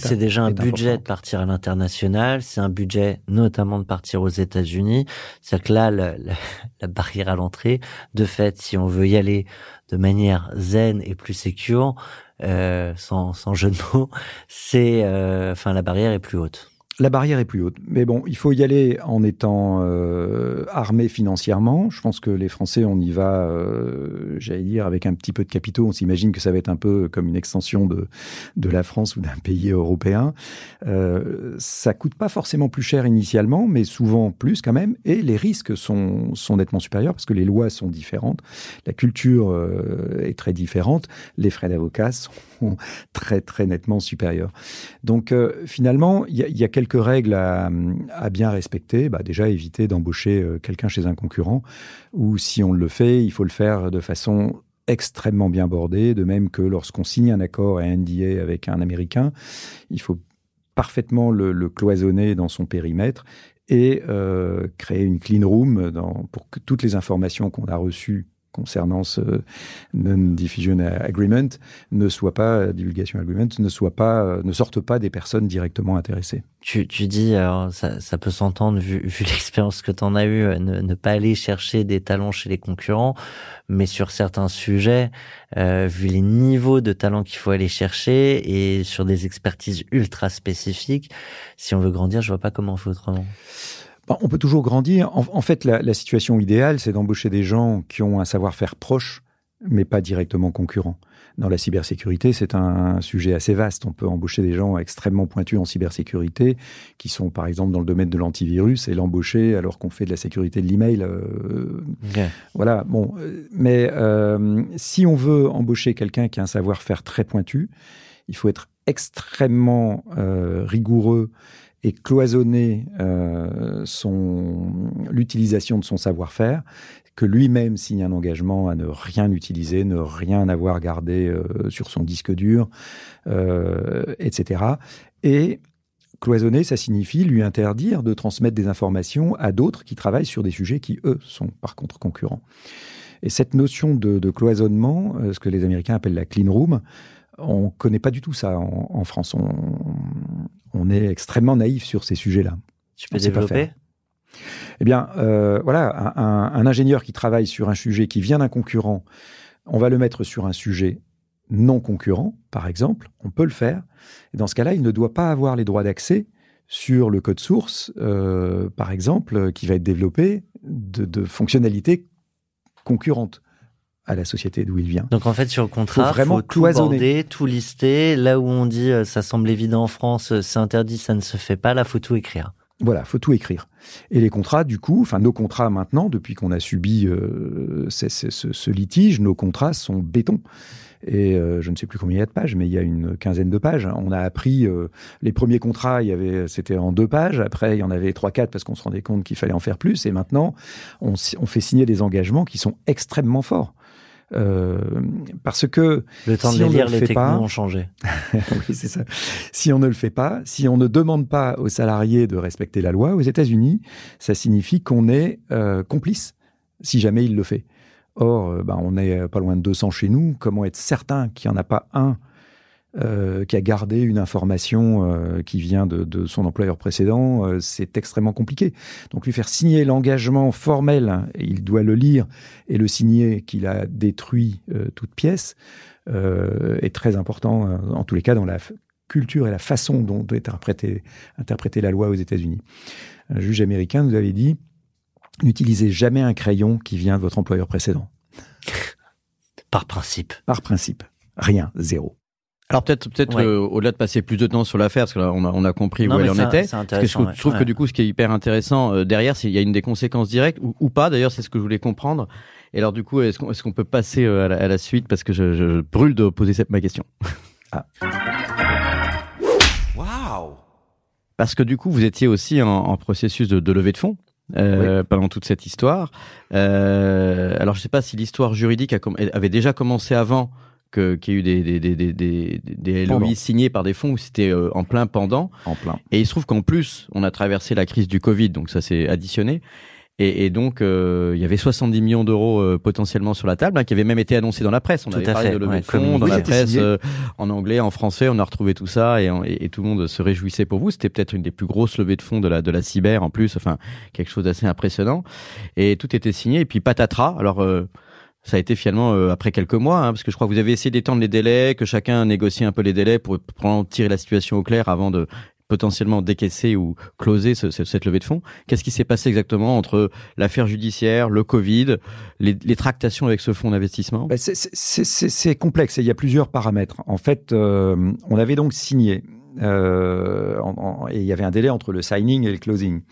Speaker 1: C'est déjà un budget de partir à l'international, c'est un budget notamment de partir aux États-Unis. C'est-à-dire que là, la, la- (laughs) la barrière à l'entrée, de fait, si on veut y aller de manière zen et plus sécure, euh, sans, sans jeu de mots, c'est, euh, enfin, la barrière est plus haute.
Speaker 2: La barrière est plus haute. Mais bon, il faut y aller en étant euh, armé financièrement. Je pense que les Français, on y va, euh, j'allais dire, avec un petit peu de capitaux. On s'imagine que ça va être un peu comme une extension de, de la France ou d'un pays européen. Euh, ça coûte pas forcément plus cher initialement, mais souvent plus quand même. Et les risques sont, sont nettement supérieurs parce que les lois sont différentes. La culture euh, est très différente. Les frais d'avocat sont (laughs) très, très nettement supérieurs. Donc euh, finalement, il y, y a quelques règles à, à bien respecter. Bah, déjà, éviter d'embaucher euh, quelqu'un chez un concurrent, ou si on le fait, il faut le faire de façon extrêmement bien bordée, de même que lorsqu'on signe un accord, un NDA avec un Américain, il faut parfaitement le, cloisonner dans son périmètre et euh, créer une clean room pour que toutes les informations qu'on a reçues concernant ce non-diffusion agreement ne soient pas, divulgation agreement, ne soient pas, euh, ne sortent pas des personnes directement intéressées.
Speaker 1: Tu, tu dis, ça, ça peut s'entendre vu, vu (laughs) l'expérience que tu en as eue, euh, ne, pas aller chercher des talents chez les concurrents, mais sur certains sujets, euh, vu les niveaux de talents qu'il faut aller chercher et sur des expertises ultra spécifiques, si on veut grandir, je vois pas comment on fait autrement.
Speaker 2: Bon, on peut toujours grandir. En, en fait, la, la situation idéale, c'est d'embaucher des gens qui ont un savoir-faire proche, mais pas directement concurrent. Dans la cybersécurité, c'est un sujet assez vaste. On peut embaucher des gens extrêmement pointus en cybersécurité, qui sont par exemple dans le domaine de l'antivirus, et l'embaucher alors qu'on fait de la sécurité de l'email. euh, voilà, bon. euh, Mais euh, si on veut embaucher quelqu'un qui a un savoir-faire très pointu, il faut être extrêmement euh, rigoureux et cloisonner euh, l'utilisation de son savoir-faire, que lui-même signe un engagement à ne rien utiliser, ne rien avoir gardé euh, sur son disque dur, euh, etc. Et cloisonner, ça signifie lui interdire de transmettre des informations à d'autres qui travaillent sur des sujets qui, eux, sont par contre concurrents. Et cette notion de, cloisonnement, ce que les Américains appellent la clean room, on connaît pas du tout ça en, en France. On, on est extrêmement naïf sur ces sujets-là.
Speaker 1: Tu peux développer?
Speaker 2: Eh bien, euh, voilà, un, un- un ingénieur qui travaille sur un sujet qui vient d'un concurrent, on va le mettre sur un sujet non concurrent, par exemple, on peut le faire. Et dans ce cas-là, il ne doit pas avoir les droits d'accès sur le code source, euh, par exemple, qui va être développé de, de fonctionnalités concurrentes à la société d'où il vient.
Speaker 1: Donc en fait sur le contrat,
Speaker 2: Faut vraiment
Speaker 1: faut tout
Speaker 2: cloisonner.
Speaker 1: border, tout lister. Là où on dit euh, ça semble évident en France, euh, c'est interdit, ça ne se fait pas. Là, faut tout écrire.
Speaker 2: Voilà, faut tout écrire. Et les contrats, du coup, enfin nos contrats maintenant, depuis qu'on a subi euh, ce, ce litige, nos contrats sont béton. Et euh, je ne sais plus combien il y a de pages, mais il y a une quinzaine de pages. On a appris euh, les premiers contrats, il y avait, c'était en deux pages. Après, il y en avait trois, quatre parce qu'on se rendait compte qu'il fallait en faire plus. Et maintenant, on fait signer des engagements qui sont extrêmement forts. Euh, parce que
Speaker 1: Le temps
Speaker 2: Si
Speaker 1: de
Speaker 2: on
Speaker 1: les
Speaker 2: ne
Speaker 1: lire,
Speaker 2: le
Speaker 1: les
Speaker 2: fait pas-
Speaker 1: ont changé. (laughs)
Speaker 2: oui, c'est ça. Si on ne le fait pas, si on ne demande pas aux salariés de respecter la loi, aux États-Unis, ça signifie qu'on est euh, complice si jamais il le fait. Or, euh, ben, on est pas loin de 200 chez nous. Comment être certain qu'il n'y en a pas un euh, qui a gardé une information euh, qui vient de, de son employeur précédent euh, C'est extrêmement compliqué. Donc, lui faire signer l'engagement formel, il doit le lire et le signer qu'il a détruit euh, toute pièce, euh, est très important, euh, en tous les cas, dans la culture et la façon dont doit être interprétée, interprétée la loi aux États-Unis. Un juge américain nous avait dit n'utilisez jamais un crayon qui vient de votre employeur précédent.
Speaker 1: Par principe.
Speaker 2: Par principe. Rien, zéro.
Speaker 4: Alors peut-être peut-être
Speaker 1: Ouais.
Speaker 4: euh, au-delà de passer plus de temps sur l'affaire, parce que là on a, on a compris
Speaker 1: Non,
Speaker 4: où elle en était.
Speaker 1: c'est
Speaker 4: Parce que je, trouve-
Speaker 1: ouais.
Speaker 4: que du coup ce qui est hyper intéressant euh, derrière, c'est il y a une des conséquences directes ou, ou pas. D'ailleurs, c'est ce que je voulais comprendre. Et alors du coup, est-ce qu'on est-ce qu'on peut passer euh, à la, à la suite parce que je, je brûle de poser cette ma question. (laughs)
Speaker 7: Waouh
Speaker 4: Parce que du coup, vous étiez aussi en, en processus de, de levée de fonds. euh, pendant toute cette histoire. Euh, alors, je ne sais pas si l'histoire juridique a com- avait déjà commencé avant que- qu'il y ait eu des, des, des, des, des, des LOI
Speaker 2: Pendant.
Speaker 4: signés par des fonds ou c'était euh, en plein pendant.
Speaker 2: En plein.
Speaker 4: Et il se trouve qu'en plus, on a traversé la crise du Covid, donc ça s'est additionné. Et, et donc, euh, il y avait 70 millions d'euros euh, potentiellement sur la table, hein, qui avaient même été annoncés dans la presse. On
Speaker 1: Tout
Speaker 4: avait
Speaker 1: à
Speaker 4: parlé
Speaker 1: fait,
Speaker 4: de levée
Speaker 1: ouais,
Speaker 4: de fonds dans
Speaker 2: Oui,
Speaker 4: la presse, en anglais, en français. On a retrouvé tout ça et, en- et- et tout le monde se réjouissait pour vous. C'était peut-être une des plus grosses levées de fonds de la, de la cyber en plus. Enfin, quelque chose d'assez impressionnant. Et tout était signé. Et puis patatras. Alors, ça a été finalement euh, après quelques mois, hein, parce que je crois que vous avez essayé d'étendre les délais, que chacun négocie un peu les délais pour prendre, tirer la situation au clair avant de potentiellement décaisser ou closer ce- ce- cette levée de fonds. Qu'est-ce qui s'est passé exactement entre l'affaire judiciaire, le Covid, les, les tractations avec ce fonds d'investissement?
Speaker 2: Ben, c'est complexe et il y a plusieurs paramètres. En fait, euh, on avait donc signé euh, en- en- et il y avait un délai entre le signing et le closing.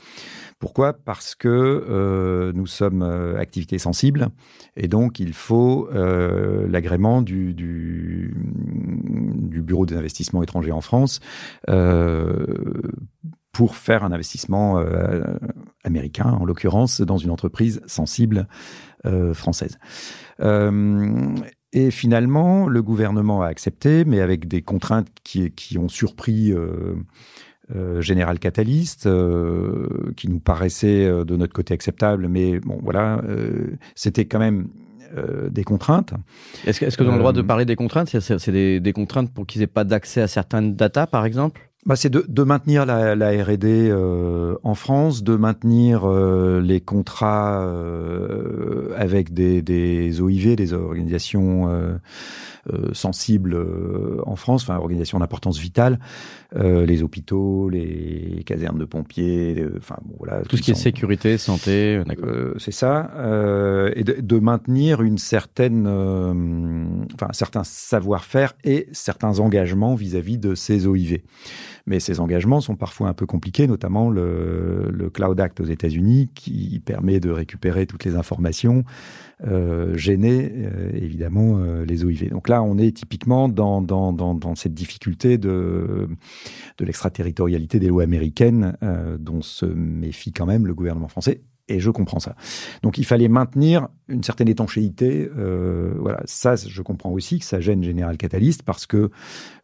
Speaker 2: Pourquoi? Parce que euh, nous sommes euh, activités sensibles et donc il faut euh, l'agrément du, du, du Bureau des investissements étrangers en France euh, pour faire un investissement euh, américain, en l'occurrence, dans une entreprise sensible euh, française. Et finalement, le gouvernement a accepté, mais avec des contraintes qui, qui ont surpris euh, euh, General Catalyst, euh, qui nous paraissaient euh, de notre côté acceptables, mais bon, voilà, euh, c'était quand même euh, des contraintes.
Speaker 4: Est-ce que, est-ce que dans le droit de
Speaker 2: Euh,
Speaker 4: parler des contraintes, c'est, des, des contraintes pour qu'ils aient pas d'accès à certaines datas, par exemple?
Speaker 2: Bah, c'est de, de maintenir la, la R&D euh, en France, de maintenir euh, les contrats euh, avec des, des OIV, des organisations euh, euh, sensibles euh, en France, enfin organisations d'importance vitale, euh, les hôpitaux, les casernes de pompiers, enfin bon, voilà
Speaker 4: Tout ce qui est sécurité, santé, d'accord.
Speaker 2: c'est ça, euh, et de, de maintenir une certaine, enfin, un certain savoir-faire et certains engagements vis-à-vis de ces OIV. Mais ces engagements sont parfois un peu compliqués, notamment le, le Cloud Act aux États-Unis qui permet de récupérer toutes les informations, euh, gêner euh, évidemment euh, les OIV. Donc là, on est typiquement dans, dans, dans, dans cette difficulté de, de l'extraterritorialité des lois américaines euh, dont se méfie quand même le gouvernement français. Et je comprends ça. Donc il fallait maintenir une certaine étanchéité. euh, voilà, ça, je comprends aussi que ça gêne General Catalyst parce que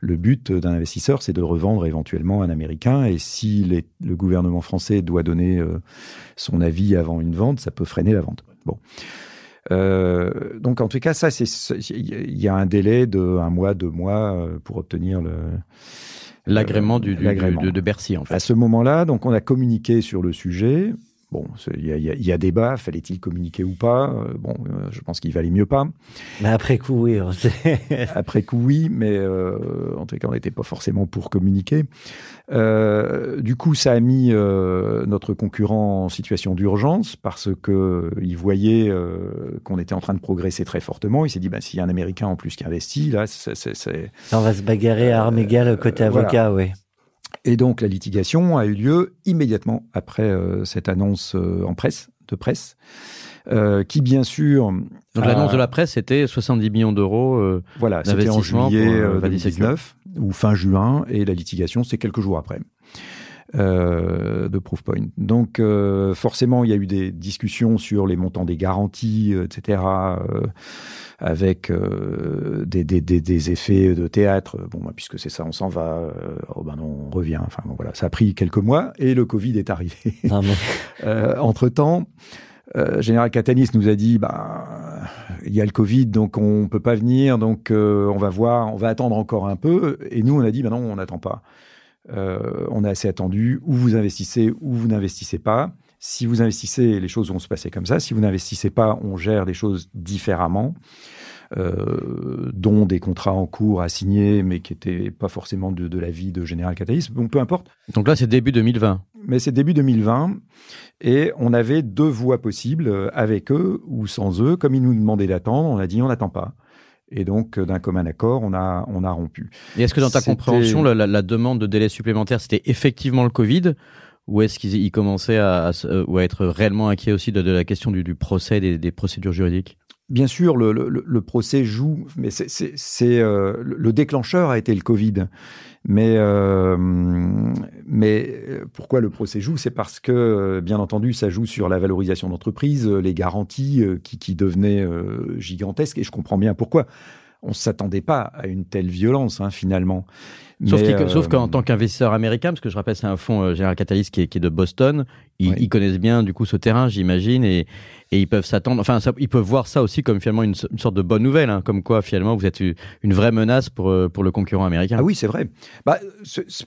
Speaker 2: le but d'un investisseur, c'est de revendre éventuellement un Américain. Et si les- le gouvernement français doit donner euh, son avis avant une vente, ça peut freiner la vente. Bon. Euh, donc en tout cas, ça, c'est il y a un délai de un mois, deux mois euh, pour obtenir le
Speaker 4: L'agrément
Speaker 2: euh,
Speaker 4: du, du- de Bercy, en fait.
Speaker 2: à ce moment-là, donc on a communiqué sur le sujet. Bon, il y, y y a débat, fallait-il communiquer ou pas? Euh, Bon, euh, je pense qu'il valait mieux pas.
Speaker 1: Mais après coup, oui. on sait. (laughs)
Speaker 2: Après coup, oui, mais euh, en tout cas, on n'était pas forcément pour communiquer. Euh, du coup, ça a mis euh, notre concurrent en situation d'urgence parce que il voyait qu'on était en train de progresser très fortement. Il s'est dit, bah, s'il y a un Américain en plus qui investit, là, c'est-
Speaker 1: on va se bagarrer à armes égales côté
Speaker 2: voilà.
Speaker 1: avocat, oui.
Speaker 2: Et donc la litigation a eu lieu immédiatement après euh, cette annonce euh, en presse, de presse, euh, qui bien sûr.
Speaker 4: Donc
Speaker 2: a-
Speaker 4: l'annonce de la presse, c'était 70 millions d'euros. euh,
Speaker 2: Voilà, c'était en juillet
Speaker 4: pour, euh,
Speaker 2: euh, 2019 ou fin juin, et la litigation c'est quelques jours après. Euh, de Proofpoint. Donc euh, forcément, il y a eu des discussions sur les montants des garanties, euh, etc., euh, avec euh, des, des, des, des effets de théâtre. Bon, bah, puisque c'est ça, on s'en va. euh, oh ben non, on revient. Enfin bon, voilà, ça a pris quelques mois et le Covid est arrivé.
Speaker 1: Mais (laughs)
Speaker 2: Euh, entre temps, euh, Général Catanis nous a dit, bah, il y a le Covid, donc on peut pas venir, donc euh, on va voir, on va attendre encore un peu. Et nous, on a dit, bah non, on n'attend pas. Euh, on a assez attendu. Ou vous investissez, ou vous n'investissez pas. Si vous investissez, les choses vont se passer comme ça. Si vous n'investissez pas, on gère les choses différemment. euh, dont des contrats en cours à signer, mais qui n'étaient pas forcément de, de l'avis de General Catalyst. Bon, peu importe.
Speaker 4: Donc là, c'est début 2020.
Speaker 2: Mais c'est début 2020 et on avait deux voies possibles avec eux ou sans eux. Comme ils nous demandaient d'attendre, on a dit on n'attend pas. Et donc, euh, d'un commun accord, on a, on a rompu.
Speaker 4: Et est-ce que dans ta compréhension, la, la- la demande de délai supplémentaire, c'était effectivement le Covid ou est-ce qu'ils ils commençaient à, à euh, ou à être réellement inquiets aussi de, de la question du, du procès, des, des procédures juridiques?
Speaker 2: Bien sûr, le, procès joue, mais c'est, euh, le déclencheur a été le Covid. Mais, euh, mais pourquoi le procès joue? C'est parce que, euh, bien entendu, ça joue sur la valorisation d'entreprise, euh, les garanties euh, qui, devenaient euh, gigantesques, et je comprends bien pourquoi. On ne s'attendait pas à une telle violence, hein, finalement.
Speaker 4: Sauf,
Speaker 2: euh,
Speaker 4: qu'en tant qu'investisseur américain, parce que je rappelle, c'est un fonds euh, General Catalyst qui est, qui est de Boston, ils,
Speaker 2: Oui.
Speaker 4: ils connaissent bien du coup ce terrain, j'imagine, et, et ils peuvent s'attendre. Enfin, ça- ils peuvent voir ça aussi comme finalement une, so- une sorte de bonne nouvelle, hein, comme quoi finalement vous êtes une, vraie menace pour euh, pour le concurrent américain.
Speaker 2: Ah oui, c'est vrai. Bah,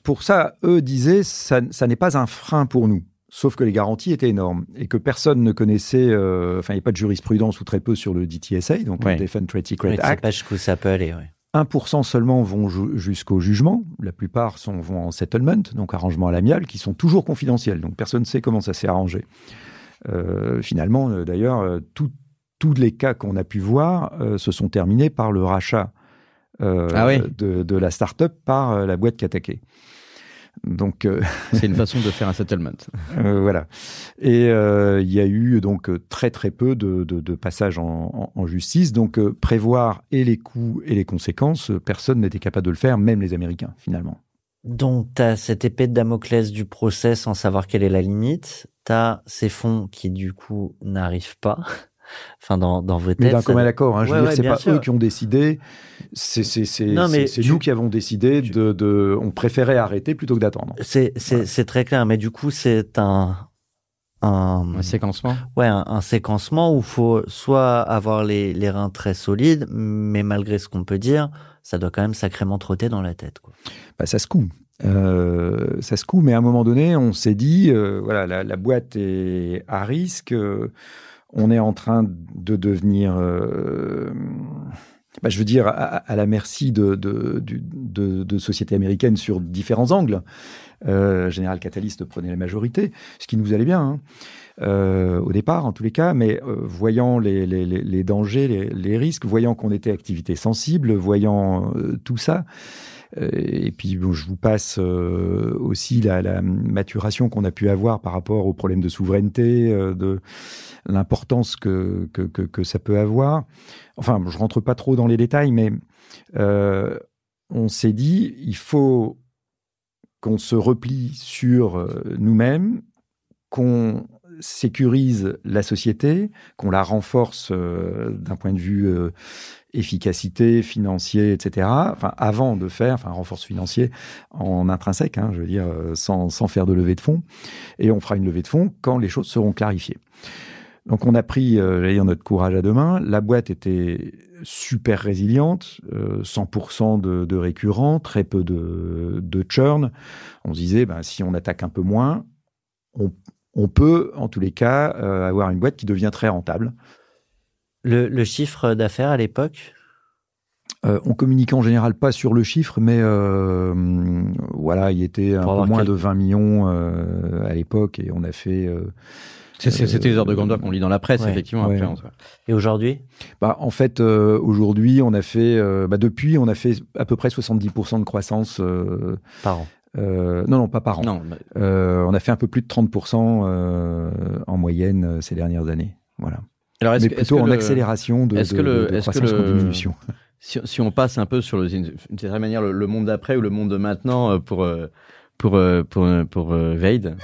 Speaker 2: pour ça, eux disaient, ça, ça n'est pas un frein pour nous. Sauf que les garanties étaient énormes et que personne ne connaissait, euh, enfin, il n'y a pas de jurisprudence ou très peu sur le DTSA, donc
Speaker 4: Ouais.
Speaker 2: le Defend Trade Secret
Speaker 1: sais
Speaker 2: Act.
Speaker 1: pas jusqu'où ça peut aller. ouais.
Speaker 2: 1% seulement vont ju- jusqu'au jugement. La plupart sont, vont en settlement, donc arrangement à l'amiable, qui sont toujours confidentiels. Donc personne ne sait comment ça s'est arrangé. Euh, finalement, euh, d'ailleurs, tous les cas qu'on a pu voir euh, se sont terminés par le rachat
Speaker 4: Ah oui.
Speaker 2: de, de la start-up par la boîte qui attaquait. Donc euh, (laughs)
Speaker 4: C'est une façon de faire un settlement.
Speaker 2: euh, voilà. Et euh, il y a eu donc très très peu de, de, de passages en, en- en justice. Donc euh, prévoir et les coûts et les conséquences, personne n'était capable de le faire, même les Américains finalement.
Speaker 1: Donc, tu as cette épée de Damoclès du procès sans savoir quelle est la limite. Tu as ces fonds qui, du coup, n'arrivent pas. Enfin, dans, dans vos
Speaker 2: Mais
Speaker 1: têtes.
Speaker 2: d'un
Speaker 1: ça-
Speaker 2: commun accord, hein, je
Speaker 1: Ouais,
Speaker 2: veux dire,
Speaker 1: ouais,
Speaker 2: c'est
Speaker 1: bien
Speaker 2: pas
Speaker 1: sûr.
Speaker 2: eux qui ont décidé, c'est c'est- c'est-
Speaker 1: mais
Speaker 2: c'est- c'est nous qui avons décidé de, de, on préférait arrêter plutôt que d'attendre.
Speaker 1: C'est c'est- c'est très clair, mais du coup, c'est un. Un,
Speaker 4: Un séquencement.
Speaker 1: ouais, un, un séquencement où faut soit avoir les, les reins très solides, mais malgré ce qu'on peut dire, ça doit quand même sacrément trotter dans la tête. Quoi.
Speaker 2: Bah, ça se coud. Euh, ça se coud, mais à un moment donné, on s'est dit, euh, voilà, la, la boîte est à risque, euh, on est en train de devenir, euh, bah, je veux dire, à, la merci de, de, sociétés américaines sur différents angles. Euh, Général Catalyst prenait la majorité, ce qui nous allait bien. hein. Euh, au départ, en tous les cas, mais voyant les, dangers, les, risques, voyant qu'on était activité sensible, voyant tout ça, et puis je vous passe euh, aussi la, maturation qu'on a pu avoir par rapport aux problèmes de souveraineté, euh, de l'importance que, que, ça peut avoir. Enfin, je rentre pas trop dans les détails, mais euh, on s'est dit, il faut qu'on se replie sur euh, nous-mêmes, qu'on sécurise la société, qu'on la renforce euh, d'un point de vue euh, efficacité, financier, etc. Enfin, avant de faire, enfin, renforce financier en intrinsèque, hein, je veux dire, euh, sans, sans faire de levée de fonds. Et on fera une levée de fonds quand les choses seront clarifiées. Donc, on a pris, euh, j'allais dire, notre courage à deux mains. La boîte était super résiliente, euh, 100% de, de récurrents, très peu de, de churn. On se disait, ben, si on attaque un peu moins, on, on peut, en tous les cas, euh, avoir une boîte qui devient très rentable.
Speaker 1: Le, le chiffre d'affaires à l'époque,
Speaker 2: Euh, on communique en général pas sur le chiffre, mais euh, voilà, il était un peu moins
Speaker 1: quel-
Speaker 2: de 20 millions euh, à l'époque et on a fait. euh,
Speaker 4: C'était les heures de grandeur qu'on lit dans la presse,
Speaker 1: Ouais.
Speaker 4: effectivement.
Speaker 2: Ouais.
Speaker 4: après, on se-
Speaker 1: et aujourd'hui?
Speaker 2: Bah, en fait, euh, aujourd'hui, on a fait, euh, bah, depuis, on a fait à peu près 70% de croissance. euh,
Speaker 1: par an.
Speaker 2: Euh, non, non, pas par an.
Speaker 4: Non,
Speaker 2: Euh, on a fait un peu plus de 30% euh, en moyenne ces dernières années. Voilà.
Speaker 4: alors est-ce
Speaker 2: Mais plutôt en
Speaker 4: le-
Speaker 2: accélération de,
Speaker 4: est-ce
Speaker 2: de-
Speaker 4: que le-
Speaker 2: de-
Speaker 4: est-ce que
Speaker 2: croissance
Speaker 4: le-
Speaker 2: diminution.
Speaker 4: si, si on passe un peu sur le, une, une certaine manière le, le monde d'après ou le monde de maintenant pour euh, pour euh, pour euh, pour, euh, Wade?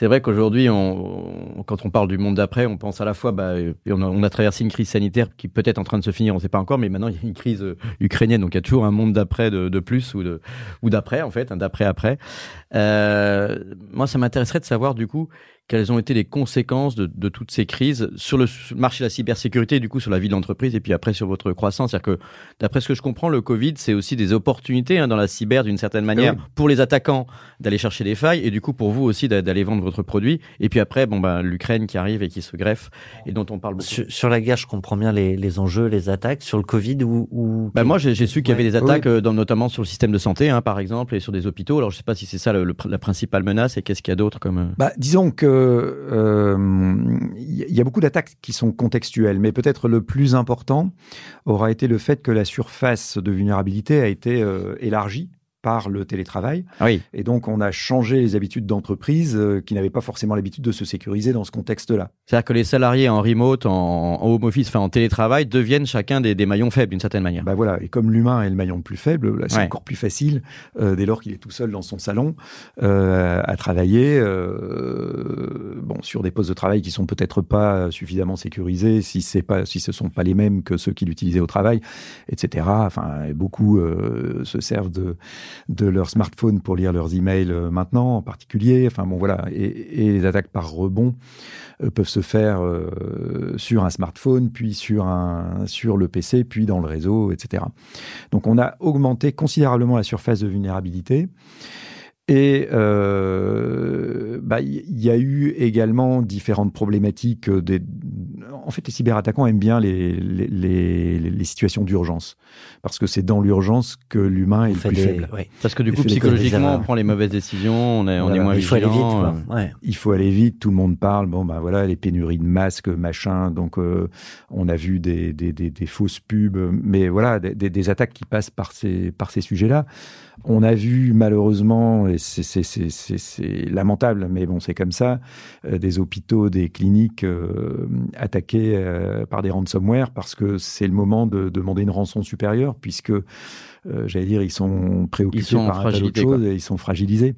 Speaker 4: C'est vrai qu'aujourd'hui, on, quand on parle du monde d'après, on pense à la fois, bah, on, a, traversé une crise sanitaire qui peut être en train de se finir, on ne sait pas encore, mais maintenant il y a une crise euh, ukrainienne, donc il y a toujours un monde d'après de, plus ou de ou d'après en fait, un d'après après. Euh, moi, ça m'intéresserait de savoir du coup quelles ont été les conséquences de, de toutes ces crises sur le marché de la cybersécurité, et du coup sur la vie de l'entreprise, et puis après sur votre croissance. C'est-à-dire que, d'après ce que je comprends, le Covid, c'est aussi des opportunités hein, dans la cyber d'une certaine manière
Speaker 2: Oui.
Speaker 4: pour les attaquants d'aller chercher des failles, et du coup pour vous aussi d'a- d'aller vendre votre produit. Et puis après, bon ben l'Ukraine qui arrive et qui se greffe, et dont on parle beaucoup.
Speaker 1: Sur, sur la guerre, je comprends bien les, les enjeux, les attaques. Sur le Covid, ou,
Speaker 4: Bah moi, j'ai su qu'il y avait
Speaker 1: Ouais.
Speaker 4: des attaques, euh, dans, notamment sur le système de santé, hein, par exemple, et sur des hôpitaux. Alors, je sais pas si c'est ça la principale menace, et qu'est-ce qu'il y a d'autre comme. euh,
Speaker 2: Bah, disons que euh, il y a beaucoup d'attaques qui sont contextuelles, mais peut-être le plus important aura été le fait que la surface de vulnérabilité a été euh, élargie par le télétravail.
Speaker 4: Ah oui.
Speaker 2: Et donc, on a changé les habitudes d'entreprise euh, qui n'avaient pas forcément l'habitude de se sécuriser dans ce contexte-là.
Speaker 4: C'est-à-dire que les salariés en remote, en, en home office, enfin en télétravail, deviennent chacun des, des maillons faibles d'une certaine manière.
Speaker 2: Bah voilà, et comme l'humain est le maillon le plus faible, là, c'est
Speaker 4: Ouais.
Speaker 2: encore plus facile euh, dès lors qu'il est tout seul dans son salon euh, à travailler bon sur des postes de travail qui sont peut-être pas suffisamment sécurisés si c'est pas si ce sont pas les mêmes que ceux qu'il utilisait au travail, etc. Enfin, et beaucoup se servent de de leur smartphone pour lire leurs emails euh, maintenant en particulier. Enfin bon voilà, et, les attaques par rebond euh, peuvent se faire euh, sur un smartphone, puis sur un sur le PC, puis dans le réseau, etc. Donc on a augmenté considérablement la surface de vulnérabilité. Et bah, il y a eu également différentes problématiques. Des... En fait, les cyberattaquants aiment bien les, les, les, les situations d'urgence, parce que c'est dans l'urgence que l'humain est le plus
Speaker 1: des-
Speaker 2: faible.
Speaker 1: ouais.
Speaker 4: Parce que du coup, psychologiquement, on prend les mauvaises décisions, on est, on est moins
Speaker 1: Il faut aller vite,
Speaker 4: vigilant.
Speaker 1: quoi.
Speaker 4: euh.
Speaker 1: Ouais.
Speaker 2: il faut aller vite, tout le monde parle. Bon, ben voilà, les pénuries de masques, machin. Donc, euh, on a vu des, des, des, des fausses pubs, mais voilà, des, des- des attaques qui passent par ces, par ces sujets-là. On a vu malheureusement, et c'est- lamentable, mais bon, c'est comme ça, euh, des hôpitaux, des cliniques euh, attaqués euh, par des ransomware parce que c'est le moment de demander une rançon supérieure, puisque, euh, j'allais dire, ils sont préoccupés
Speaker 4: Ils sont en
Speaker 2: par un tas d'autres
Speaker 4: fragilité,
Speaker 2: choses
Speaker 4: quoi.
Speaker 2: et ils sont fragilisés.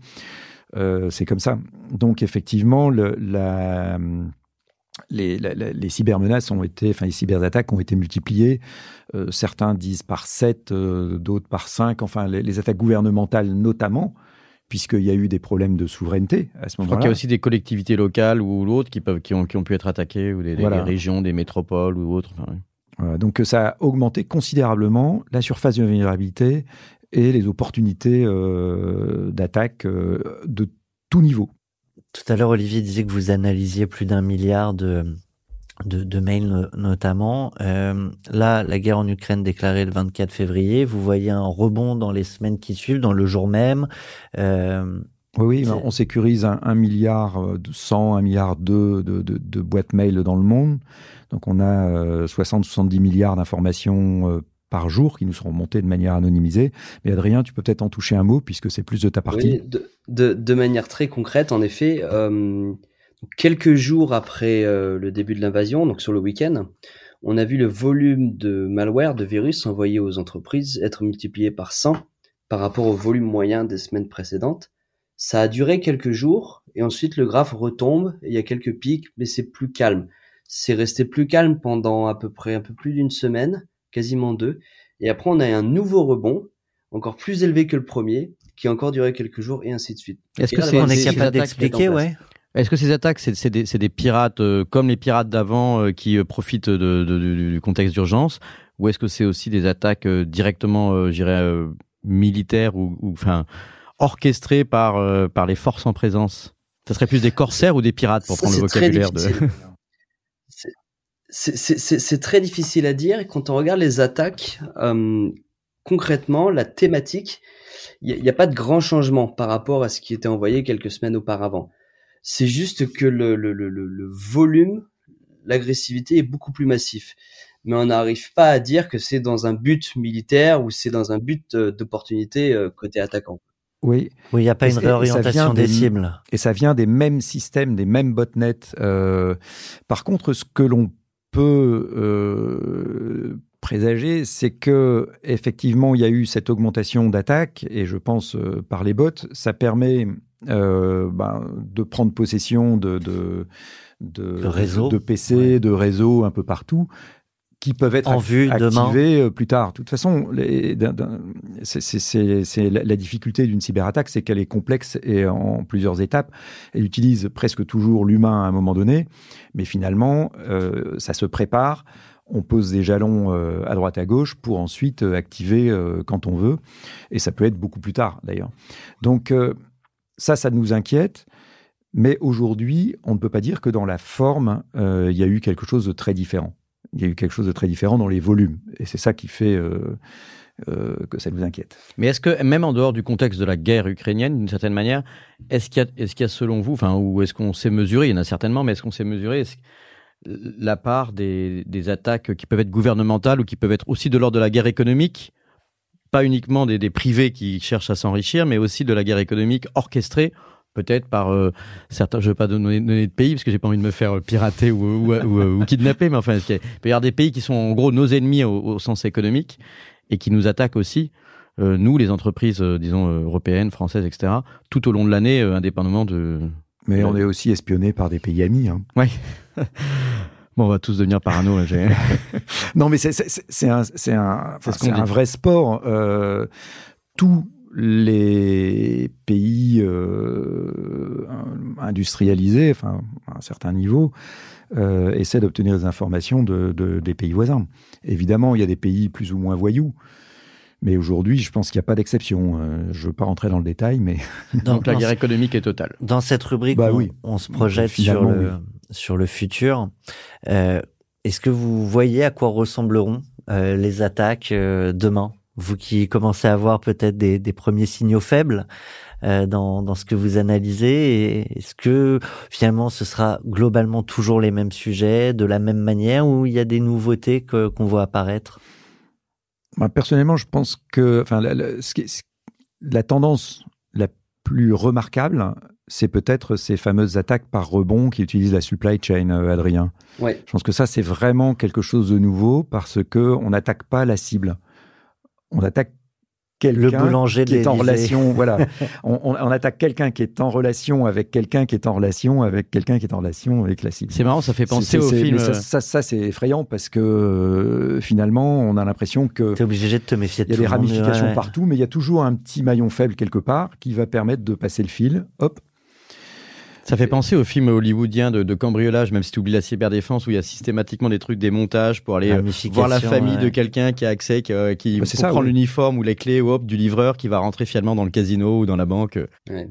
Speaker 2: Euh, c'est comme ça. Donc effectivement, le, la, les, la- la- les cybermenaces ont été, enfin les cyberattaques ont été multipliées. Euh, certains disent par 7, d'autres par 5. Enfin, les, les attaques gouvernementales notamment, puisqu'il y a eu des problèmes de souveraineté à ce
Speaker 4: Je crois qu'il y
Speaker 2: moment-là.
Speaker 4: a aussi des collectivités locales ou l'autre qui, peuvent, qui, ont, qui ont pu être attaquées, ou des, des-
Speaker 2: Voilà.
Speaker 4: des régions, des métropoles ou autres. Enfin, oui.
Speaker 2: Voilà, donc euh, ça a augmenté considérablement la surface de vulnérabilité et les opportunités euh, d'attaque euh, de tout niveau.
Speaker 1: Tout à l'heure, Olivier disait que vous analysiez plus d'un milliard de, de, de mails no- notamment. Euh, là, la guerre en Ukraine déclarée le 24 février, vous voyez un rebond dans les semaines qui suivent, dans le jour même. Euh,
Speaker 2: Oui, oui, on sécurise un, un milliard euh, de 100, un milliard de, de, de, de boîtes mail dans le monde. Donc on a euh, 60-70 milliards d'informations par jour qui nous seront montées de manière anonymisée. Mais Adrien, tu peux peut-être en toucher un mot puisque c'est plus de ta partie.
Speaker 3: De, manière très concrète, en effet, euh, quelques jours après euh, le début de l'invasion, donc sur le week-end, on a vu le volume de malware, de virus envoyés aux entreprises être multiplié par 100 par rapport au volume moyen des semaines précédentes. Ça a duré quelques jours et ensuite le graphe retombe. et Il y a quelques pics, mais c'est plus calme. C'est resté plus calme pendant à peu près un peu plus d'une semaine, quasiment deux. Et après, on a un nouveau rebond, encore plus élevé que le premier, qui a encore duré quelques jours et ainsi de suite.
Speaker 4: Est-ce que c'est
Speaker 1: est capable d'expliquer, ouais?
Speaker 4: Est-ce que ces attaques, c'est des, pirates euh, comme les pirates d'avant euh, qui euh, profitent de, de- du, du contexte d'urgence? Ou est-ce que c'est aussi des attaques euh, directement, euh, militaires ou, ou, enfin, orchestrées par, par les forces en présence? Ça serait plus des corsaires ou des pirates pour
Speaker 3: Ça,
Speaker 4: prendre le vocabulaire de... (laughs)
Speaker 3: C'est- c'est- C'est c'est- c'est très difficile à dire. Quand on regarde les attaques, euh, concrètement, la thématique, il n'y a, pas de grand changement par rapport à ce qui était envoyé quelques semaines auparavant. C'est juste que le, le, le, le- volume, l'agressivité est beaucoup plus massif. Mais on n'arrive pas à dire que c'est dans un but militaire ou c'est dans un but euh, d'opportunité euh, côté attaquant.
Speaker 2: Oui,
Speaker 1: Oui, il n'y a pas
Speaker 2: Et
Speaker 1: une réorientation des
Speaker 2: des-
Speaker 1: cibles.
Speaker 2: et ça vient des mêmes systèmes, des mêmes botnets. Euh, par contre, ce que l'on peut euh, présager, c'est que effectivement, il y a eu cette augmentation d'attaques, et je pense euh, par les bots, ça permet euh, ben, de prendre possession de, de, de,
Speaker 1: De réseaux.
Speaker 2: de PC,
Speaker 1: Ouais.
Speaker 2: de réseaux un peu partout qui peuvent être
Speaker 1: En vue
Speaker 2: activés euh, plus tard. De toute façon, c'est- la, la difficulté d'une cyberattaque, c'est qu'elle est complexe et en plusieurs étapes. Elle utilise presque toujours l'humain à un moment donné, mais finalement, euh, ça se prépare. On pose des jalons euh, à droite à gauche pour ensuite euh, activer quand on veut, et ça peut être beaucoup plus tard d'ailleurs. Donc ça, ça nous inquiète. Mais aujourd'hui, on ne peut pas dire que dans la forme, il y a eu quelque chose de très différent. Il y a eu quelque chose de très différent dans les volumes. Et c'est ça qui fait euh, euh, que ça nous inquiète.
Speaker 4: Mais est-ce que, même en dehors du contexte de la guerre ukrainienne, d'une certaine manière, est-ce qu'il y, a- est-ce qu'il y a selon vous, enfin, ou est-ce qu'on sait mesurer, il y en a certainement, mais est-ce qu'on est-ce que la part des, des attaques qui peuvent être gouvernementales ou qui peuvent être aussi de l'ordre de la guerre économique, pas uniquement des, des privés qui cherchent à s'enrichir, mais aussi de la guerre économique orchestrée peut-être par euh, certains, je ne vais pas donner, donner de pays parce que j'ai pas envie de me faire euh, pirater ou, ou, ou- ou kidnapper, mais enfin, il peut y avoir des pays qui sont en gros nos ennemis au, au sens économique et qui nous attaquent aussi, euh, nous, les entreprises, euh, disons, euh, européennes, françaises, etc., tout au long de l'année, euh, indépendamment de...
Speaker 2: Mais on est aussi espionné par des pays amis. hein. (laughs)
Speaker 4: Bon, on va tous devenir parano. là, (laughs)
Speaker 2: Non, mais c'est- un, un, un vrai sport. Euh, tous les pays euh, industrialisés, enfin, à un certain niveau, euh, essaient d'obtenir des informations de, de- des pays voisins. Évidemment, il y a des pays plus ou moins voyous. Mais aujourd'hui, je pense qu'il n'y a pas d'exception. Euh, je ne veux pas rentrer dans le détail, mais
Speaker 1: Dans,
Speaker 4: Donc (laughs) la guerre économique est totale.
Speaker 1: dans cette rubrique,
Speaker 2: Bah
Speaker 1: on,
Speaker 2: oui.
Speaker 1: on se projette sur le, sur le futur. Euh, Est-ce que vous voyez à quoi ressembleront euh, les attaques euh, demain? Vous qui commencez à voir peut-être des, des premiers signaux faibles euh, dans, dans ce que vous analysez, est-ce que finalement ce sera globalement toujours les mêmes sujets, de la même manière, ou il y a des nouveautés que- qu'on voit apparaître?
Speaker 2: Moi, personnellement, je pense que enfin, la, la- ce qui est- ce- la tendance la plus remarquable, c'est peut-être ces fameuses attaques par rebond qui utilisent la supply chain, euh, Adrien.
Speaker 3: Ouais.
Speaker 2: Je pense que ça, c'est vraiment quelque chose de nouveau parce que on n'attaque pas la cible. On attaque
Speaker 1: Le
Speaker 2: quelqu'un
Speaker 1: boulanger
Speaker 2: qui est en relation. (laughs) Voilà, on, on- on attaque quelqu'un qui est en relation avec quelqu'un qui est en relation avec quelqu'un qui est en relation avec la cible.
Speaker 4: C'est marrant, ça fait penser
Speaker 2: C'est-
Speaker 4: au
Speaker 2: c'est-
Speaker 4: film.
Speaker 2: mais ça,
Speaker 4: euh,
Speaker 2: ça, ça, c'est effrayant parce que euh, finalement, on a l'impression que
Speaker 1: T'es obligé de te méfier de
Speaker 2: il y a des ramifications
Speaker 1: ouais.
Speaker 2: partout, mais il y a toujours un petit maillon faible quelque part qui va permettre de passer le fil. Hop.
Speaker 4: Ça fait penser au film hollywoodien de, de cambriolage, même si tu oublies la cyberdéfense, où il y a systématiquement des trucs, des montages pour aller euh, voir la famille
Speaker 1: ouais.
Speaker 4: de quelqu'un qui a accès, qui, euh, qui
Speaker 2: Bah, ça, oui.
Speaker 4: l'uniforme ou les clés ou hop, du livreur qui va rentrer finalement dans le casino ou dans la banque, euh,
Speaker 3: Ouais.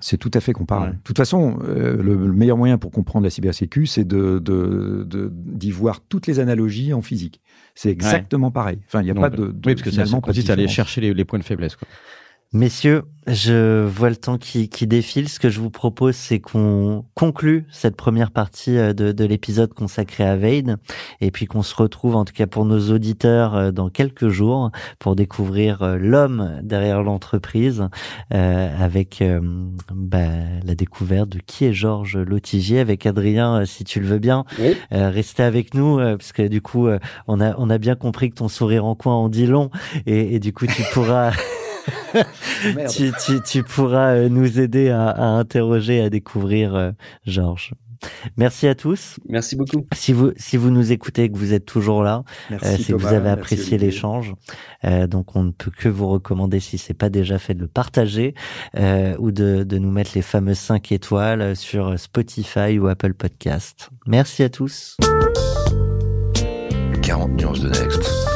Speaker 2: C'est tout à fait comparable.
Speaker 4: Ouais.
Speaker 2: De toute façon, euh, le, le meilleur moyen pour comprendre la cybersécu, c'est de, de, de- d'y voir toutes les analogies en physique. C'est exactement pareil. Enfin, il n'y a
Speaker 4: Donc,
Speaker 2: pas de, de-
Speaker 4: oui, parce que ça, ça
Speaker 2: finalement de
Speaker 4: consiste à aller chercher les, les points de faiblesse. Quoi.
Speaker 1: Messieurs, je vois le temps qui, qui défile. Ce que je vous propose, c'est qu'on conclue cette première partie euh, de, de l'épisode consacré à Vade, et puis qu'on se retrouve, en tout cas pour nos auditeurs, euh, dans quelques jours pour découvrir euh, l'homme derrière l'entreprise, euh, avec euh, bah, la découverte de qui est Georges Lotigier, avec Adrien, si tu le veux bien.
Speaker 3: Oui.
Speaker 1: Euh, restez avec nous, euh, parce que du coup, on a on a bien compris que ton sourire en coin en dit long, et, et du coup, tu pourras. (laughs) (laughs) tu, tu, tu pourras euh, nous aider à, à interroger, à découvrir euh, Georges. Merci à tous.
Speaker 3: Merci beaucoup.
Speaker 1: Si vous si vous nous écoutez et que vous êtes toujours là,
Speaker 2: Merci,
Speaker 1: euh, c'est que
Speaker 2: Thomas.
Speaker 1: vous avez apprécié l'échange. Euh, donc on ne peut que vous recommander, si c'est pas déjà fait, de le partager euh, ou de, de nous mettre les fameuses 5 étoiles sur Spotify ou Apple Podcast. Merci à tous.
Speaker 7: 40 nuances de Next.